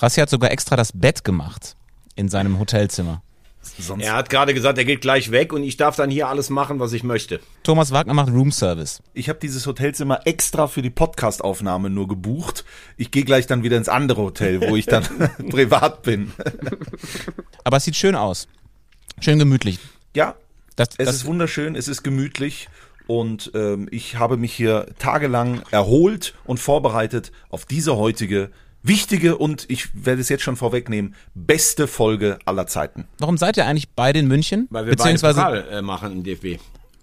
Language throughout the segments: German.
Strassi hat sogar extra das Bett gemacht in seinem Hotelzimmer. Sonst er hat gerade gesagt, er geht gleich weg und ich darf dann hier alles machen, was ich möchte. Thomas Wagner macht Roomservice. Ich habe dieses Hotelzimmer extra für die Podcastaufnahme nur gebucht. Ich gehe gleich dann wieder ins andere Hotel, wo ich dann privat bin. Aber es sieht schön aus. Schön gemütlich. Ja, das, es das ist wunderschön, es ist gemütlich und ähm, ich habe mich hier tagelang erholt und vorbereitet auf diese heutige wichtige und ich werde es jetzt schon vorwegnehmen, beste Folge aller Zeiten. Warum seid ihr eigentlich beide in München? Weil wir Beziehungsweise beide Pokal, äh, machen im DFB.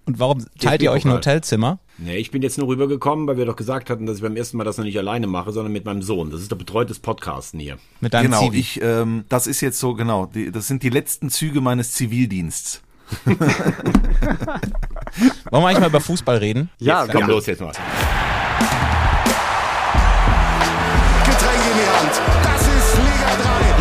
Und warum teilt ihr euch ein Hotelzimmer? Nee, ich bin jetzt nur rübergekommen, weil wir doch gesagt hatten, dass ich beim ersten Mal das noch nicht alleine mache, sondern mit meinem Sohn. Das ist der betreutes Podcasten hier. Mit deinem Genau, Zivi. ich, ähm, das ist jetzt so, genau, die, das sind die letzten Züge meines Zivildiensts. Wollen wir eigentlich mal über Fußball reden? Ja, jetzt, komm ja. los jetzt mal.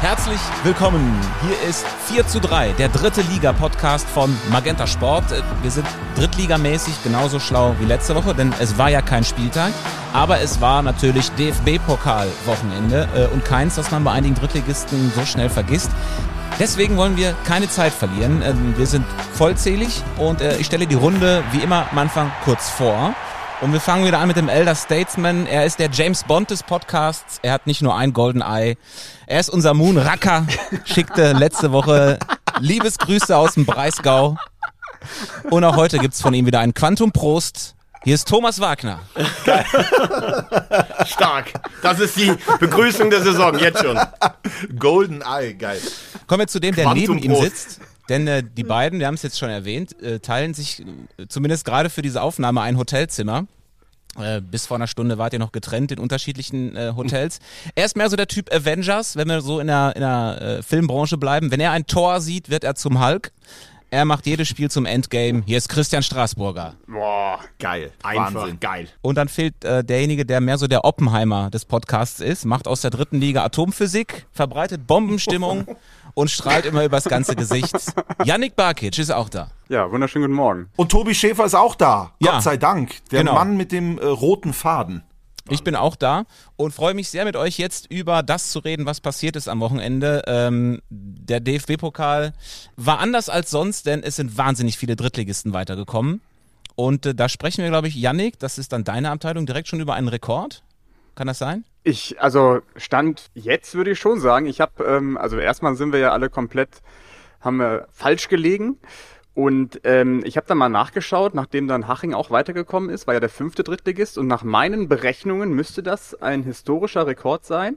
Herzlich willkommen. Hier ist 4 zu 3, der dritte Liga-Podcast von Magenta Sport. Wir sind drittligamäßig genauso schlau wie letzte Woche, denn es war ja kein Spieltag, aber es war natürlich DFB-Pokal-Wochenende äh, und keins, das man bei einigen Drittligisten so schnell vergisst. Deswegen wollen wir keine Zeit verlieren. Ähm, wir sind vollzählig und äh, ich stelle die Runde wie immer am Anfang kurz vor. Und wir fangen wieder an mit dem Elder Statesman. Er ist der James Bond des Podcasts. Er hat nicht nur ein Golden Eye. Er ist unser Moon Racker. Schickte letzte Woche Liebesgrüße aus dem Breisgau. Und auch heute gibt's von ihm wieder einen Quantum Prost. Hier ist Thomas Wagner. Geil. Stark. Das ist die Begrüßung der Saison, jetzt schon. Golden Eye, geil. Kommen wir zu dem, der Quantum neben ihm sitzt. Denn äh, die beiden, wir haben es jetzt schon erwähnt, äh, teilen sich äh, zumindest gerade für diese Aufnahme ein Hotelzimmer. Äh, bis vor einer Stunde wart ihr noch getrennt in unterschiedlichen äh, Hotels. Er ist mehr so der Typ Avengers, wenn wir so in der, in der äh, Filmbranche bleiben. Wenn er ein Tor sieht, wird er zum Hulk. Er macht jedes Spiel zum Endgame. Hier ist Christian Straßburger. Boah, geil. Einfach Wahnsinn. geil. Und dann fehlt äh, derjenige, der mehr so der Oppenheimer des Podcasts ist, macht aus der dritten Liga Atomphysik, verbreitet Bombenstimmung und strahlt immer übers ganze Gesicht. Yannick Barkic ist auch da. Ja, wunderschönen guten Morgen. Und Tobi Schäfer ist auch da. Ja. Gott sei Dank. Der genau. Mann mit dem äh, roten Faden. Ich bin auch da und freue mich sehr mit euch jetzt über das zu reden, was passiert ist am Wochenende. Ähm, der DFB-Pokal war anders als sonst, denn es sind wahnsinnig viele Drittligisten weitergekommen. Und äh, da sprechen wir, glaube ich, Yannick, das ist dann deine Abteilung, direkt schon über einen Rekord. Kann das sein? Ich, also Stand jetzt würde ich schon sagen. Ich habe, ähm, also erstmal sind wir ja alle komplett, haben wir falsch gelegen. Und ähm, ich habe dann mal nachgeschaut, nachdem dann Haching auch weitergekommen ist, war ja der fünfte Drittligist und nach meinen Berechnungen müsste das ein historischer Rekord sein,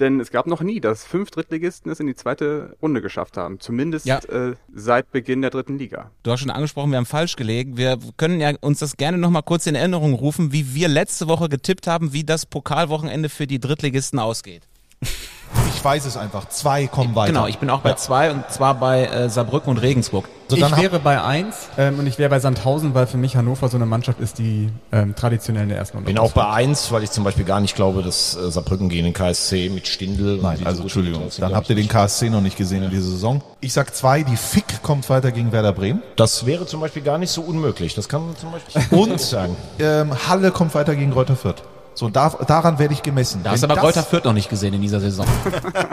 denn es gab noch nie, dass fünf Drittligisten es in die zweite Runde geschafft haben, zumindest ja. äh, seit Beginn der dritten Liga. Du hast schon angesprochen, wir haben falsch gelegen. Wir können ja uns das gerne nochmal kurz in Erinnerung rufen, wie wir letzte Woche getippt haben, wie das Pokalwochenende für die Drittligisten ausgeht. Ich weiß es einfach. Zwei kommen weiter. Genau, ich bin auch bei ja. zwei und zwar bei äh, Saarbrücken und Regensburg. So, ich wäre bei eins ähm, und ich wäre bei Sandhausen, weil für mich Hannover so eine Mannschaft ist, die ähm, traditionell in der ersten Runde bin auch bei eins, weil ich zum Beispiel gar nicht glaube, dass äh, Saarbrücken gegen den KSC mit Stindl. Nein, also Entschuldigung, dann habt ihr den KSC noch nicht gesehen ja. in dieser Saison. Ich sag zwei, die Fick kommt weiter gegen Werder Bremen. Das wäre zum Beispiel gar nicht so unmöglich. Das kann man zum Beispiel und sagen. Ähm, Halle kommt weiter gegen Reuter Fürth. So, da, daran werde ich gemessen. Da hast du aber Reuter Fürth noch nicht gesehen in dieser Saison.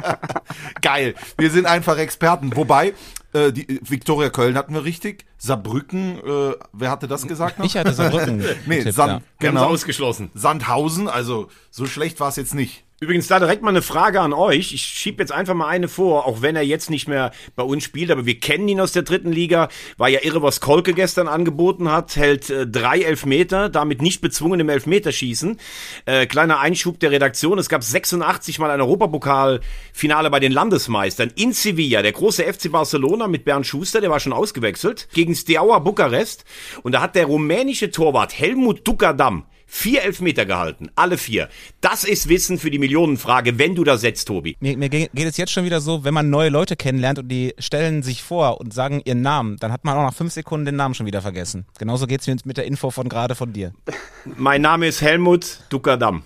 Geil. Wir sind einfach Experten. Wobei, äh, die Viktoria Köln hatten wir richtig. Saarbrücken, äh, wer hatte das gesagt noch? Ich hatte Saarbrücken. nee, Sand, ja. genau. ausgeschlossen. Sandhausen, also so schlecht war es jetzt nicht. Übrigens da direkt mal eine Frage an euch. Ich schiebe jetzt einfach mal eine vor, auch wenn er jetzt nicht mehr bei uns spielt, aber wir kennen ihn aus der dritten Liga. War ja irre, was Kolke gestern angeboten hat. Hält äh, drei Elfmeter, damit nicht bezwungen im Elfmeterschießen. Äh, kleiner Einschub der Redaktion. Es gab 86 Mal ein Europapokalfinale bei den Landesmeistern in Sevilla. Der große FC Barcelona mit Bernd Schuster, der war schon ausgewechselt, gegen Steaua Bukarest. Und da hat der rumänische Torwart Helmut Dukadam Vier Elfmeter gehalten, alle vier. Das ist Wissen für die Millionenfrage, wenn du da setzt, Tobi. Mir, mir geht es jetzt schon wieder so, wenn man neue Leute kennenlernt und die stellen sich vor und sagen ihren Namen, dann hat man auch nach fünf Sekunden den Namen schon wieder vergessen. Genauso geht es mir mit der Info von gerade von dir. Mein Name ist Helmut Dukadam.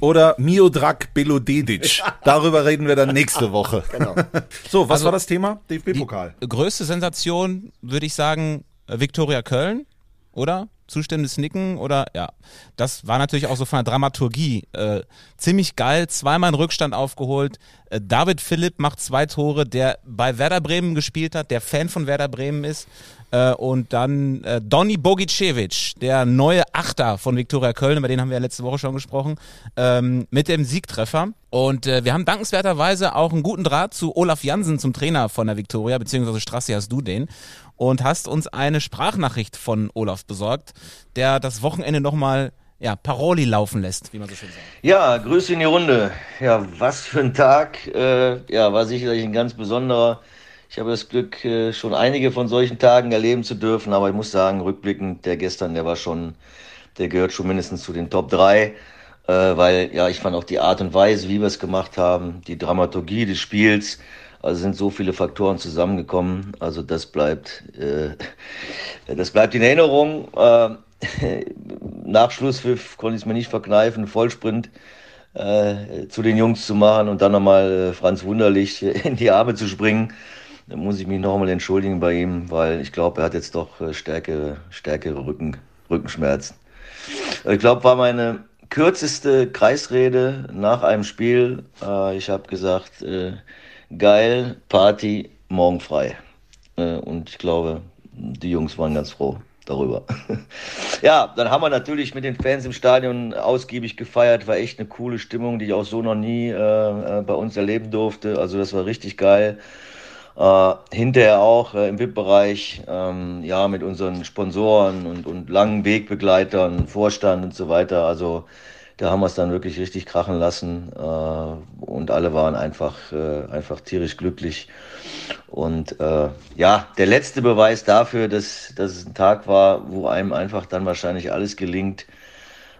Oder Miodrag Belodedic. Darüber reden wir dann nächste Woche. Genau. So, was Also, war das Thema? DFB-Pokal. Größte Sensation, würde ich sagen, äh, Viktoria Köln, oder? Zustimmendes Nicken oder ja. Das war natürlich auch so von der Dramaturgie äh, ziemlich geil. Zweimal in Rückstand aufgeholt. Äh, David Philipp macht zwei Tore, der bei Werder Bremen gespielt hat, der Fan von Werder Bremen ist. Äh, und dann äh, Donny Bogicevic, der neue Achter von Viktoria Köln, über den haben wir ja letzte Woche schon gesprochen, ähm, mit dem Siegtreffer. Und äh, wir haben dankenswerterweise auch einen guten Draht zu Olaf Jansen, zum Trainer von der Viktoria, beziehungsweise Strassi hast du den. Und hast uns eine Sprachnachricht von Olaf besorgt, der das Wochenende nochmal ja, Paroli laufen lässt, wie man so schön sagt. Ja, Grüße in die Runde. Ja, was für ein Tag. Äh, ja, war sicherlich ein ganz besonderer. Ich habe das Glück, äh, schon einige von solchen Tagen erleben zu dürfen, aber ich muss sagen, rückblickend, der gestern, der war schon, der gehört schon mindestens zu den Top 3, äh, weil ja, ich fand auch die Art und Weise, wie wir es gemacht haben, die Dramaturgie des Spiels, also sind so viele Faktoren zusammengekommen. Also das bleibt, äh, das bleibt in Erinnerung. Äh, nach Schlusspfiff konnte ich es mir nicht verkneifen, Vollsprint äh, zu den Jungs zu machen und dann nochmal äh, Franz Wunderlich in die Arme zu springen. Da muss ich mich nochmal entschuldigen bei ihm, weil ich glaube, er hat jetzt doch äh, stärkere, stärkere Rücken, Rückenschmerzen. Ich glaube, war meine kürzeste Kreisrede nach einem Spiel. Äh, ich habe gesagt, geil, Party, morgen frei. Äh, und ich glaube, die Jungs waren ganz froh darüber. ja, dann haben wir natürlich mit den Fans im Stadion ausgiebig gefeiert. War echt eine coole Stimmung, die ich auch so noch nie äh, bei uns erleben durfte. Also das war richtig geil. Äh, hinterher auch äh, im VIP-Bereich, ähm, ja, mit unseren Sponsoren und, und langen Wegbegleitern, Vorstand und so weiter. Also da haben wir es dann wirklich richtig krachen lassen äh, und alle waren einfach, äh, einfach tierisch glücklich. Und äh, ja, der letzte Beweis dafür, dass, dass es ein Tag war, wo einem einfach dann wahrscheinlich alles gelingt,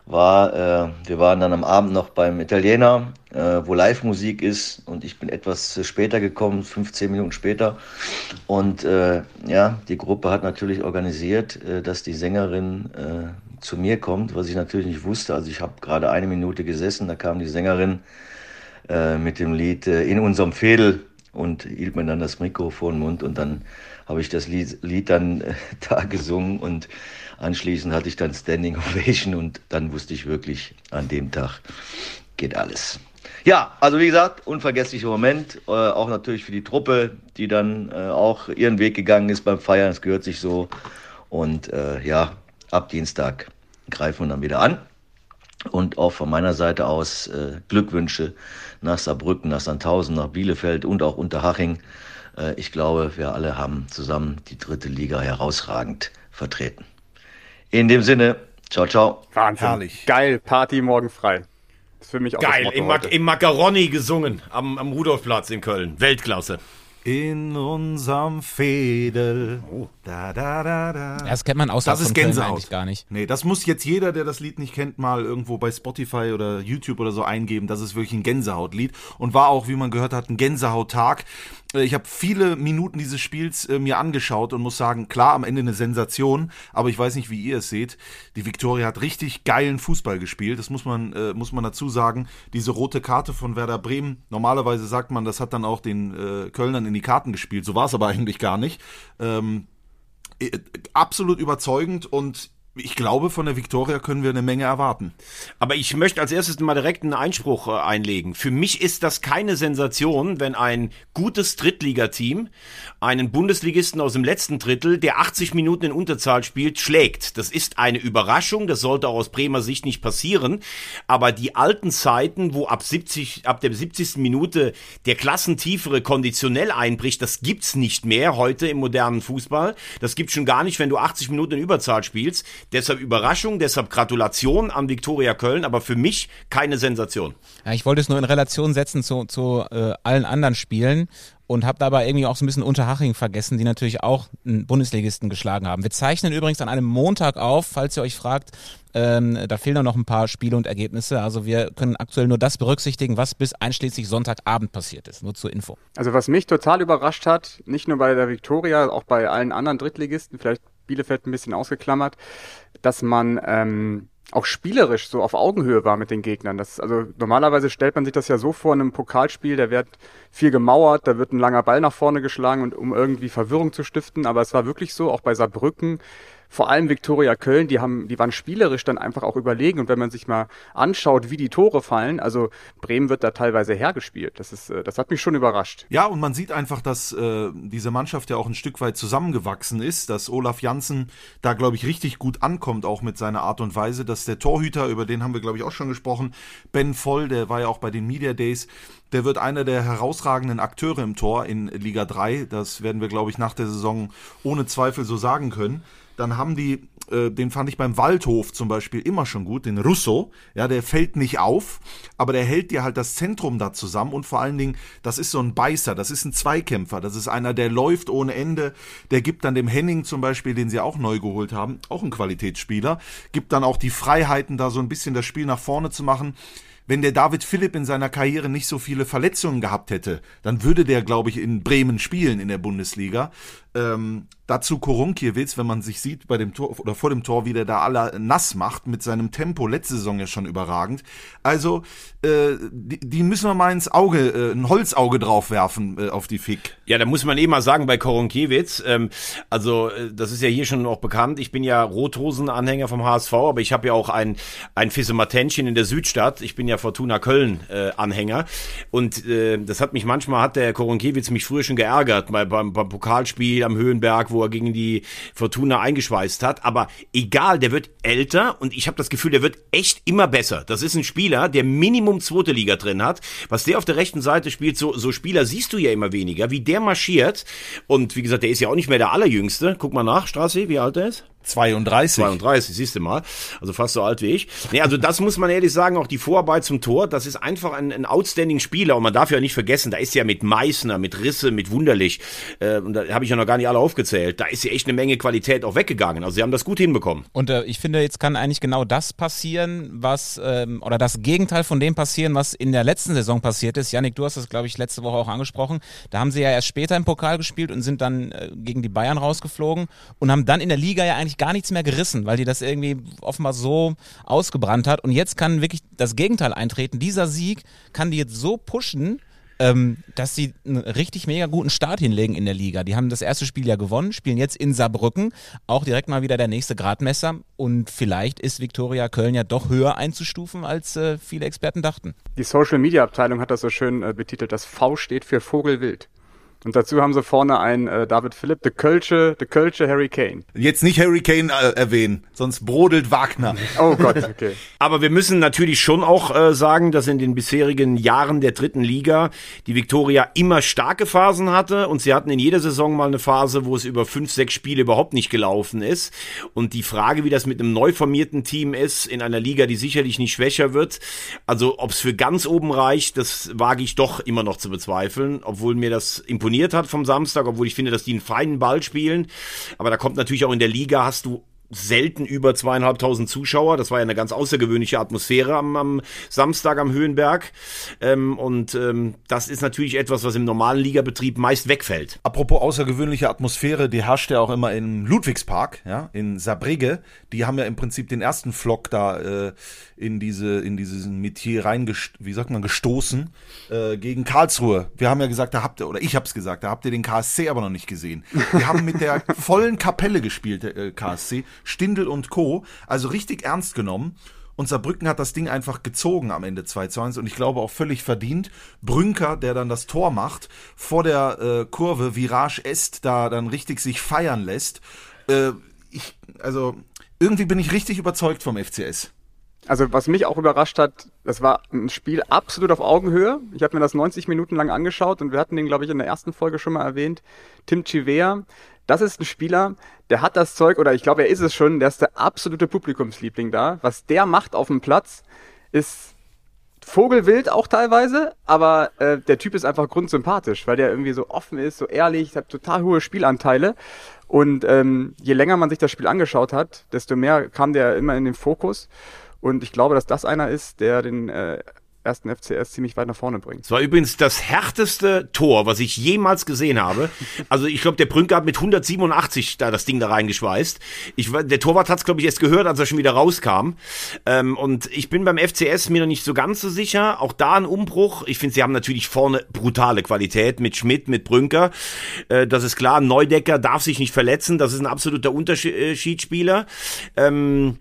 war, äh, wir waren dann am Abend noch beim Italiener, äh, wo Live-Musik ist und ich bin etwas später gekommen, 15 Minuten später. Und äh, ja, die Gruppe hat natürlich organisiert, äh, dass die Sängerin äh, zu mir kommt, was ich natürlich nicht wusste. Also ich habe gerade eine Minute gesessen, da kam die Sängerin äh, mit dem Lied äh, In unserem Fädel und hielt mir dann das Mikro vor den Mund und dann habe ich das Lied, Lied dann äh, da gesungen und anschließend hatte ich dann Standing Ovation und dann wusste ich wirklich, an dem Tag geht alles. Ja, also wie gesagt, unvergesslicher Moment, äh, auch natürlich für die Truppe, die dann äh, auch ihren Weg gegangen ist beim Feiern, es gehört sich so. Und äh, ja, ab Dienstag greifen wir dann wieder an. Und auch von meiner Seite aus äh, Glückwünsche nach Saarbrücken, nach Sandhausen, nach Bielefeld und auch Unterhaching. Äh, ich glaube, wir alle haben zusammen die dritte Liga herausragend vertreten. In dem Sinne, ciao, ciao. Wahnsinn. Herrlich. Geil, Party morgen frei. ist für mich auch Geil, das im, heute. im Macaroni gesungen, am, am Rudolfplatz in Köln. Weltklasse. In unserem Fädel. Da, da, da, da. Ja, das kennt man außerhalb Das ist Gänsehaut. eigentlich gar nicht. Nee, das muss jetzt jeder, der das Lied nicht kennt, mal irgendwo bei Spotify oder YouTube oder so eingeben. Das ist wirklich ein Gänsehautlied und war auch, wie man gehört hat, ein Gänsehauttag. Äh, Ich habe viele Minuten dieses Spiels äh, mir angeschaut und muss sagen, klar, am Ende eine Sensation, aber ich weiß nicht, wie ihr es seht. Die Viktoria hat richtig geilen Fußball gespielt. Das muss man, äh, muss man dazu sagen. Diese rote Karte von Werder Bremen, normalerweise sagt man, das hat dann auch den äh, Kölnern in die Karten gespielt. So war es aber eigentlich gar nicht. Ähm, äh, absolut überzeugend und ich glaube, von der Viktoria können wir eine Menge erwarten. Aber ich möchte als erstes mal direkt einen Einspruch äh, einlegen. Für mich ist das keine Sensation, wenn ein gutes Drittligateam einen Bundesligisten aus dem letzten Drittel, der 80 Minuten in Unterzahl spielt, schlägt. Das ist eine Überraschung, das sollte auch aus Bremer Sicht nicht passieren. Aber die alten Zeiten, wo ab 70, ab der 70. Minute der klassentiefere konditionell einbricht, das gibt's nicht mehr heute im modernen Fußball. Das gibt's schon gar nicht, wenn du 80 Minuten in Überzahl spielst. Deshalb Überraschung, deshalb Gratulation an Viktoria Köln, aber für mich keine Sensation. Ja, ich wollte es nur in Relation setzen zu, zu äh, allen anderen Spielen und habe dabei irgendwie auch so ein bisschen Unterhaching vergessen, die natürlich auch einen Bundesligisten geschlagen haben. Wir zeichnen übrigens an einem Montag auf, falls ihr euch fragt. Ähm, da fehlen noch ein paar Spiele und Ergebnisse. Also wir können aktuell nur das berücksichtigen, was bis einschließlich Sonntagabend passiert ist. Nur zur Info. Also was mich total überrascht hat, nicht nur bei der Viktoria, auch bei allen anderen Drittligisten, vielleicht Bielefeld ein bisschen ausgeklammert, dass man ähm, auch spielerisch so auf Augenhöhe war mit den Gegnern. Das, also normalerweise stellt man sich das ja so vor in einem Pokalspiel, da wird viel gemauert, da wird ein langer Ball nach vorne geschlagen und um irgendwie Verwirrung zu stiften. Aber es war wirklich so, auch bei Saarbrücken, vor allem Viktoria Köln, die haben, die waren spielerisch dann einfach auch überlegen. Und wenn man sich mal anschaut, wie die Tore fallen, also Bremen wird da teilweise hergespielt. Das ist, äh, das hat mich schon überrascht. Ja, und man sieht einfach, dass äh, diese Mannschaft ja auch ein Stück weit zusammengewachsen ist, dass Olaf Janssen da, glaube ich, richtig gut ankommt, auch mit seiner Art und Weise, dass der Torhüter, über den haben wir, glaube ich, auch schon gesprochen, Ben Voll, der war ja auch bei den Media Days, der wird einer der herausragenden Akteure im Tor in Liga 3. Das werden wir, glaube ich, nach der Saison ohne Zweifel so sagen können dann haben die, äh, den fand ich beim Waldhof zum Beispiel immer schon gut, den Russo, ja, der fällt nicht auf, aber der hält dir halt das Zentrum da zusammen und vor allen Dingen, das ist so ein Beißer, das ist ein Zweikämpfer, das ist einer, der läuft ohne Ende, der gibt dann dem Henning zum Beispiel, den sie auch neu geholt haben, auch ein Qualitätsspieler, gibt dann auch die Freiheiten, da so ein bisschen das Spiel nach vorne zu machen wenn der David Philipp in seiner Karriere nicht so viele Verletzungen gehabt hätte, dann würde der, glaube ich, in Bremen spielen in der Bundesliga. Ähm, dazu Korunkiewicz, wenn man sich sieht bei dem Tor oder vor dem Tor, wie der da alle nass macht mit seinem Tempo letzte Saison ja schon überragend. Also äh, die, die müssen wir mal ins Auge, äh, ein Holzauge drauf werfen äh, auf die Fick. Ja, da muss man eh mal sagen bei Korunkiewicz, ähm, also äh, das ist ja hier schon auch bekannt. Ich bin ja Rothosen-Anhänger vom HSV, aber ich habe ja auch ein ein Fissematänchen in der Südstadt. Ich bin ja Fortuna Köln äh, und äh, das hat mich manchmal hat der Korunkiewicz mich früher schon geärgert bei, beim, beim Pokalspiel am Höhenberg, wo er gegen die Fortuna eingeschweißt hat. Aber egal, der wird älter und ich habe das Gefühl, der wird echt immer besser. Das ist ein Spieler, der Minimum zweite Liga drin hat. Was der auf der rechten Seite spielt, so, so Spieler siehst du ja immer weniger, wie der marschiert. Und wie gesagt, der ist ja auch nicht mehr der Allerjüngste. Guck mal nach, Straße, wie alt er ist. 32. 32, siehst du mal. Also fast so alt wie ich. Nee, also das muss man ehrlich sagen, auch die Vorarbeit zum Tor, das ist einfach ein, ein outstanding Spieler. Und man darf ja nicht vergessen, da ist ja mit Meißner, mit Risse, mit Wunderlich, äh, und da habe ich ja noch gar nicht alle aufgezählt, da ist ja echt eine Menge Qualität auch weggegangen. Also sie haben das gut hinbekommen. Und äh, ich finde, jetzt kann eigentlich genau das passieren, was, ähm, oder das Gegenteil von dem passieren, was in der letzten Saison passiert ist. Janik, du hast das, glaube ich, letzte Woche auch angesprochen. Da haben sie ja erst später im Pokal gespielt und sind dann äh, gegen die Bayern rausgeflogen und haben dann in der Liga ja eigentlich gar nichts mehr gerissen, weil die das irgendwie offenbar so ausgebrannt hat. Und jetzt kann wirklich das Gegenteil eintreten. Dieser Sieg kann die jetzt so pushen, ähm, dass sie einen richtig mega guten Start hinlegen in der Liga. Die haben das erste Spiel ja gewonnen, spielen jetzt in Saarbrücken, auch direkt mal wieder der nächste Gradmesser. Und vielleicht ist Viktoria Köln ja doch höher einzustufen, als äh, viele Experten dachten. Die Social Media Abteilung hat das so schön äh, betitelt. Das V steht für Vogelwild. Und dazu haben sie vorne einen äh, David Philipp, the Kölsche, the Kölsche Harry Kane. Jetzt nicht Harry Kane äh, erwähnen, sonst brodelt Wagner. Oh Gott, okay. Aber wir müssen natürlich schon auch äh, sagen, dass in den bisherigen Jahren der dritten Liga die Viktoria immer starke Phasen hatte und sie hatten in jeder Saison mal eine Phase, wo es über fünf, sechs Spiele überhaupt nicht gelaufen ist. Und die Frage, wie das mit einem neu formierten Team ist, in einer Liga, die sicherlich nicht schwächer wird, also ob es für ganz oben reicht, das wage ich doch immer noch zu bezweifeln, obwohl mir das imponiert imponiert hat vom Samstag, obwohl ich finde, dass die einen feinen Ball spielen. Aber da kommt natürlich auch in der Liga, hast du selten über zweieinhalbtausend Zuschauer. Das war ja eine ganz außergewöhnliche Atmosphäre am, am Samstag am Höhenberg. Ähm, und ähm, das ist natürlich etwas, was im normalen Ligabetrieb meist wegfällt. Apropos außergewöhnliche Atmosphäre, die herrscht ja auch immer im Ludwigspark, ja, in Saarbrügge. Die haben ja im Prinzip den ersten Flock da äh, in diese in dieses Metier reingest wie sagt man gestoßen äh, gegen Karlsruhe. Wir haben ja gesagt, da habt ihr oder ich hab's gesagt, da habt ihr den KSC aber noch nicht gesehen. Wir haben mit der vollen Kapelle gespielt, der äh, KSC. Stindel und Co. Also richtig ernst genommen. Und Saarbrücken hat das Ding einfach gezogen am Ende 2 zu 1 und ich glaube auch völlig verdient. Brünker, der dann das Tor macht, vor der äh, Kurve, Virage Est, da dann richtig sich feiern lässt. Äh, ich, also, irgendwie bin ich richtig überzeugt vom FCS. Also was mich auch überrascht hat, das war ein Spiel absolut auf Augenhöhe. Ich habe mir das 90 Minuten lang angeschaut und wir hatten den, glaube ich, in der ersten Folge schon mal erwähnt. Tim Chivea, das ist ein Spieler, der hat das Zeug, oder ich glaube, er ist es schon, der ist der absolute Publikumsliebling da. Was der macht auf dem Platz, ist Vogelwild auch teilweise, aber äh, der Typ ist einfach grundsympathisch, weil der irgendwie so offen ist, so ehrlich, hat total hohe Spielanteile. Und ähm, je länger man sich das Spiel angeschaut hat, desto mehr kam der immer in den Fokus. Und ich glaube, dass das einer ist, der den äh, ersten FCS ziemlich weit nach vorne bringen. Es war übrigens das härteste Tor, was ich jemals gesehen habe. Also ich glaube, der Brünker hat mit 187 da das Ding da reingeschweißt. Ich, der Torwart hat es, glaube ich, erst gehört, als er schon wieder rauskam. Ähm, und ich bin beim FCS mir noch nicht so ganz so sicher. Auch da ein Umbruch. Ich finde, sie haben natürlich vorne brutale Qualität mit Schmidt, mit Brünker. Äh, das ist klar. Neudecker darf sich nicht verletzen. Das ist ein absoluter Unterschiedsspieler. Ähm,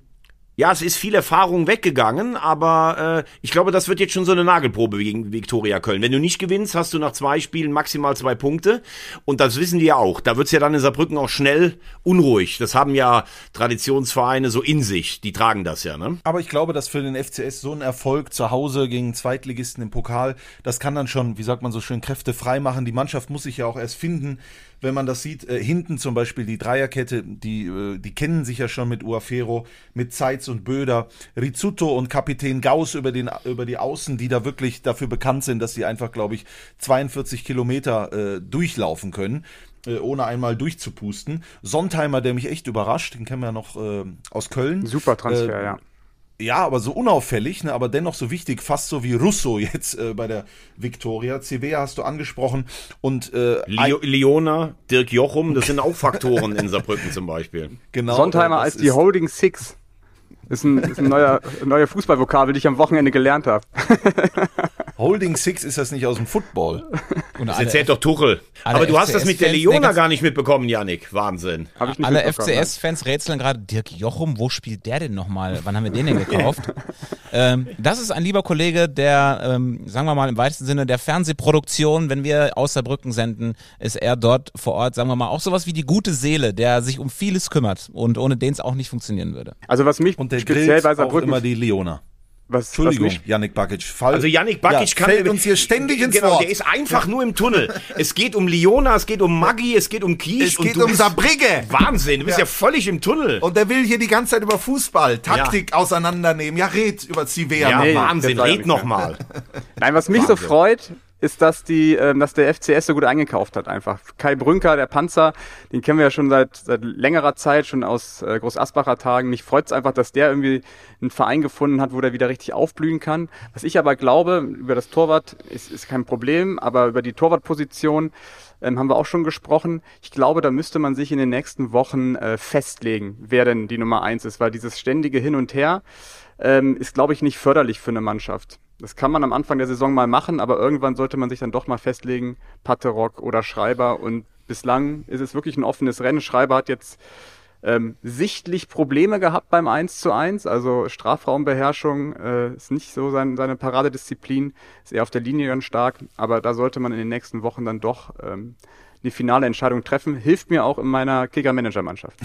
ja, es ist viel Erfahrung weggegangen, aber äh, ich glaube, das wird jetzt schon so eine Nagelprobe gegen Viktoria Köln. Wenn du nicht gewinnst, hast du nach zwei Spielen maximal zwei Punkte. Und das wissen die ja auch. Da wird's ja dann in Saarbrücken auch schnell unruhig. Das haben ja Traditionsvereine so in sich. Die tragen das ja, ne? Aber ich glaube, dass für den FCS so ein Erfolg zu Hause gegen Zweitligisten im Pokal, das kann dann schon, wie sagt man so schön, Kräfte frei machen. Die Mannschaft muss sich ja auch erst finden wenn man das sieht, äh, hinten zum Beispiel die Dreierkette, die, äh, die kennen sich ja schon mit Uafero, mit Zeitz und Böder, Rizzuto und Kapitän Gauss über, den, über die Außen, die da wirklich dafür bekannt sind, dass sie einfach, glaube ich, 42 Kilometer äh, durchlaufen können äh, ohne einmal durchzupusten. Sontheimer, der mich echt überrascht, den kennen wir ja noch äh, aus Köln. Super Transfer, äh, ja. Ja, aber so unauffällig, ne, aber dennoch so wichtig, fast so wie Russo jetzt äh, bei der Victoria. CW hast du angesprochen und äh, Leo, Leona, Dirk Jochum, das sind auch Faktoren in Saarbrücken zum Beispiel. Genau. Sontheimer als die Holding Six. Ist ein, ist ein neuer, neuer Fußballvokabel, die ich am Wochenende gelernt habe. Holding Six ist das nicht aus dem Football? Und das erzählt doch Tuchel. Aber du hast das mit der Leona gar nicht mitbekommen, Yannick. Wahnsinn. Hab ich nicht alle FCS-Fans rätseln gerade, Dirk Jochum, wo spielt der denn nochmal? Wann haben wir den denn gekauft? ähm, das ist ein lieber Kollege, der, ähm, sagen wir mal im weitesten Sinne, der Fernsehproduktion, wenn wir aus Saarbrücken senden, ist er dort vor Ort, sagen wir mal, auch sowas wie die gute Seele, der sich um vieles kümmert und ohne den es auch nicht funktionieren würde. Also was mich und der speziell bei Saarbrücken auch immer die Leona. Was, Entschuldigung, was Yannick Bakic. Fall, also Yannick Bakic ja, kann fällt uns hier ständig ins genau, Wort. Der ist einfach nur im Tunnel. Es geht um Liona, es geht um Maggi, es geht um Kies. Es geht um Saarbrücke. Wahnsinn, du bist ja. ja. völlig im Tunnel. Und der will hier die ganze Zeit über Fußball, Taktik ja. auseinandernehmen. Ja, red über Civea. Ja, Wahnsinn, red nochmal. Nein, was mich Wahnsinn. so freut, ist, dass die, ähm, dass der FCS so gut eingekauft hat einfach. Kai Brünker, der Panzer, den kennen wir ja schon seit, seit längerer Zeit, schon aus äh, Groß Asbacher Tagen. Mich freut es einfach, dass der irgendwie einen Verein gefunden hat, wo der wieder richtig aufblühen kann. Was ich aber glaube, über das Torwart ist, ist kein Problem, aber über die Torwartposition ähm, haben wir auch schon gesprochen. Ich glaube, da müsste man sich in den nächsten Wochen äh, festlegen, wer denn die Nummer eins ist, weil dieses ständige Hin und Her ähm, ist, glaube ich, nicht förderlich für eine Mannschaft. Das kann man am Anfang der Saison mal machen, aber irgendwann sollte man sich dann doch mal festlegen, Patterock oder Schreiber. Und bislang ist es wirklich ein offenes Rennen. Schreiber hat jetzt ähm, sichtlich Probleme gehabt beim 1 zu 1. Also Strafraumbeherrschung äh, ist nicht so sein, seine Paradedisziplin, ist eher auf der Linie ganz stark. Aber da sollte man in den nächsten Wochen dann doch ähm, die finale Entscheidung treffen. Hilft mir auch in meiner Kicker-Manager-Mannschaft.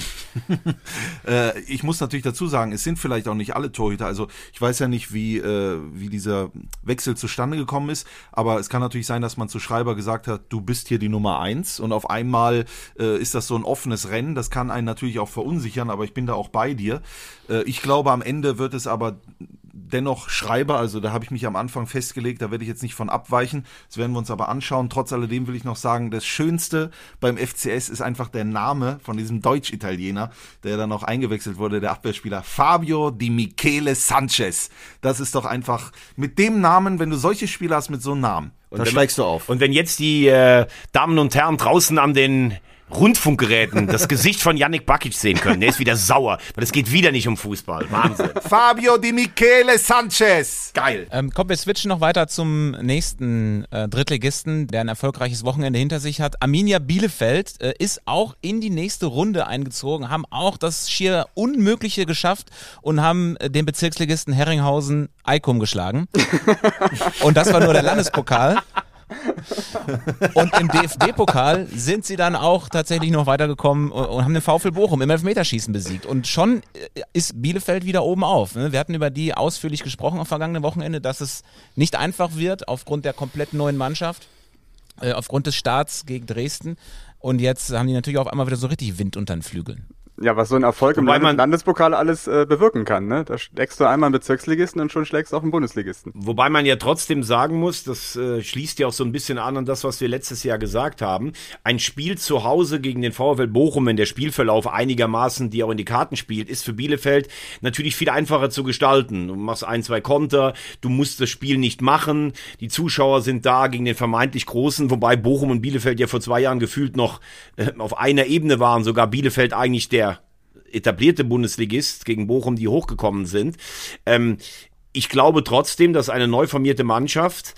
äh, ich muss natürlich dazu sagen, es sind vielleicht auch nicht alle Torhüter. Also ich weiß ja nicht, wie, äh, wie dieser Wechsel zustande gekommen ist, aber es kann natürlich sein, dass man zu Schreiber gesagt hat, du bist hier die Nummer eins und auf einmal äh, ist das so ein offenes Rennen. Das kann einen natürlich auch verunsichern, aber ich bin da auch bei dir. Äh, ich glaube, am Ende wird es aber dennoch Schreiber, also da habe ich mich am Anfang festgelegt, da werde ich jetzt nicht von abweichen, das werden wir uns aber anschauen. Trotz alledem will ich noch sagen, das Schönste beim FCS ist einfach der Name von diesem Deutsch-Italiener, der dann auch eingewechselt wurde, der Abwehrspieler Fabio Di Michele Sanchez. Das ist doch einfach mit dem Namen, wenn du solche Spieler hast mit so einem Namen, und da steigst du auf. Und wenn jetzt die äh, Damen und Herren draußen an den Rundfunkgeräten das Gesicht von Yannick Bakic sehen können. Der ist wieder sauer, weil es geht wieder nicht um Fußball. Wahnsinn. Fabio Di Michele Sanchez. Geil. Ähm, komm, wir switchen noch weiter zum nächsten äh, Drittligisten, der ein erfolgreiches Wochenende hinter sich hat. Arminia Bielefeld äh, ist auch in die nächste Runde eingezogen, haben auch das schier Unmögliche geschafft und haben äh, den Bezirksligisten Herringhausen Eikum geschlagen. und das war nur der Landespokal. Und im DFB-Pokal sind sie dann auch tatsächlich noch weitergekommen und haben den VfL Bochum im Elfmeterschießen besiegt. Und schon äh, ist Bielefeld wieder oben auf. Ne? Wir hatten über die ausführlich gesprochen am vergangenen Wochenende, dass es nicht einfach wird aufgrund der komplett neuen Mannschaft, äh, aufgrund des Starts gegen Dresden. Und jetzt haben die natürlich auf einmal wieder so richtig Wind unter den Flügeln. Ja, was so ein Erfolg Wobei im man- Landespokal alles äh, bewirken kann. Ne? Da schlägst du einmal einen Bezirksligisten und schon schlägst du auch einen Bundesligisten. Wobei man ja trotzdem sagen muss, das äh, schließt ja auch so ein bisschen an an das, was wir letztes Jahr gesagt haben. Ein Spiel zu Hause gegen den VfL Bochum, wenn der Spielverlauf einigermaßen die auch in die Karten spielt, ist für Bielefeld natürlich viel einfacher zu gestalten. Du machst ein, zwei Konter, du musst das Spiel nicht machen, die Zuschauer sind da gegen den vermeintlich Großen, wobei Bochum und Bielefeld ja vor zwei Jahren gefühlt noch äh, auf einer Ebene waren, sogar Bielefeld eigentlich der etablierte Bundesligist gegen Bochum, die hochgekommen sind. Ähm, ich glaube trotzdem, dass eine neu formierte Mannschaft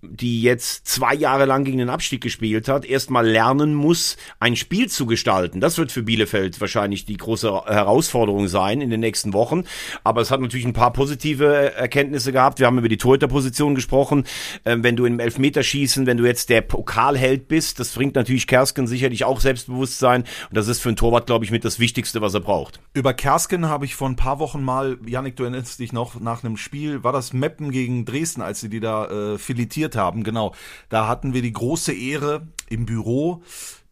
die jetzt zwei Jahre lang gegen den Abstieg gespielt hat, erstmal lernen muss, ein Spiel zu gestalten. Das wird für Bielefeld wahrscheinlich die große Herausforderung sein in den nächsten Wochen. Aber es hat natürlich ein paar positive Erkenntnisse gehabt. Wir haben über die Torhüterposition gesprochen. Ähm, wenn du im Elfmeterschießen, wenn du jetzt der Pokalheld bist, das bringt natürlich Kersken sicherlich auch Selbstbewusstsein. Und das ist für einen Torwart, glaube ich, mit das Wichtigste, was er braucht. Über Kersken habe ich vor ein paar Wochen mal, Janik, du erinnerst dich noch, nach einem Spiel, war das Meppen gegen Dresden, als sie die da äh, filetiert haben, genau. Da hatten wir die große Ehre, im Büro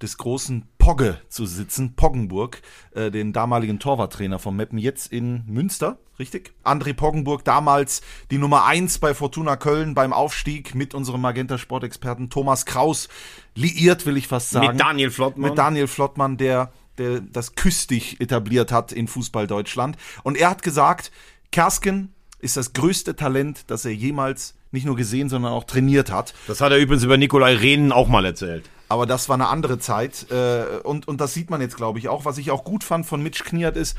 des großen Pogge zu sitzen, Poggenburg, äh, den damaligen Torwarttrainer von Meppen, jetzt in Münster, richtig? André Poggenburg, damals die Nummer eins bei Fortuna Köln beim Aufstieg mit unserem Magenta Sportexperten Thomas Kraus, liiert, will ich fast sagen. Mit Daniel Flottmann. Mit Daniel Flottmann, der der das Küstig etabliert hat in Fußball Deutschland. Und er hat gesagt, Kersken ist das größte Talent, das er jemals nicht nur gesehen, sondern auch trainiert hat. Das hat er übrigens über Nikolai Rehnen auch mal erzählt. Aber das war eine andere Zeit. äh, Und, und das sieht man jetzt, glaube ich, auch. Was ich auch gut fand von Mitch Kniat ist,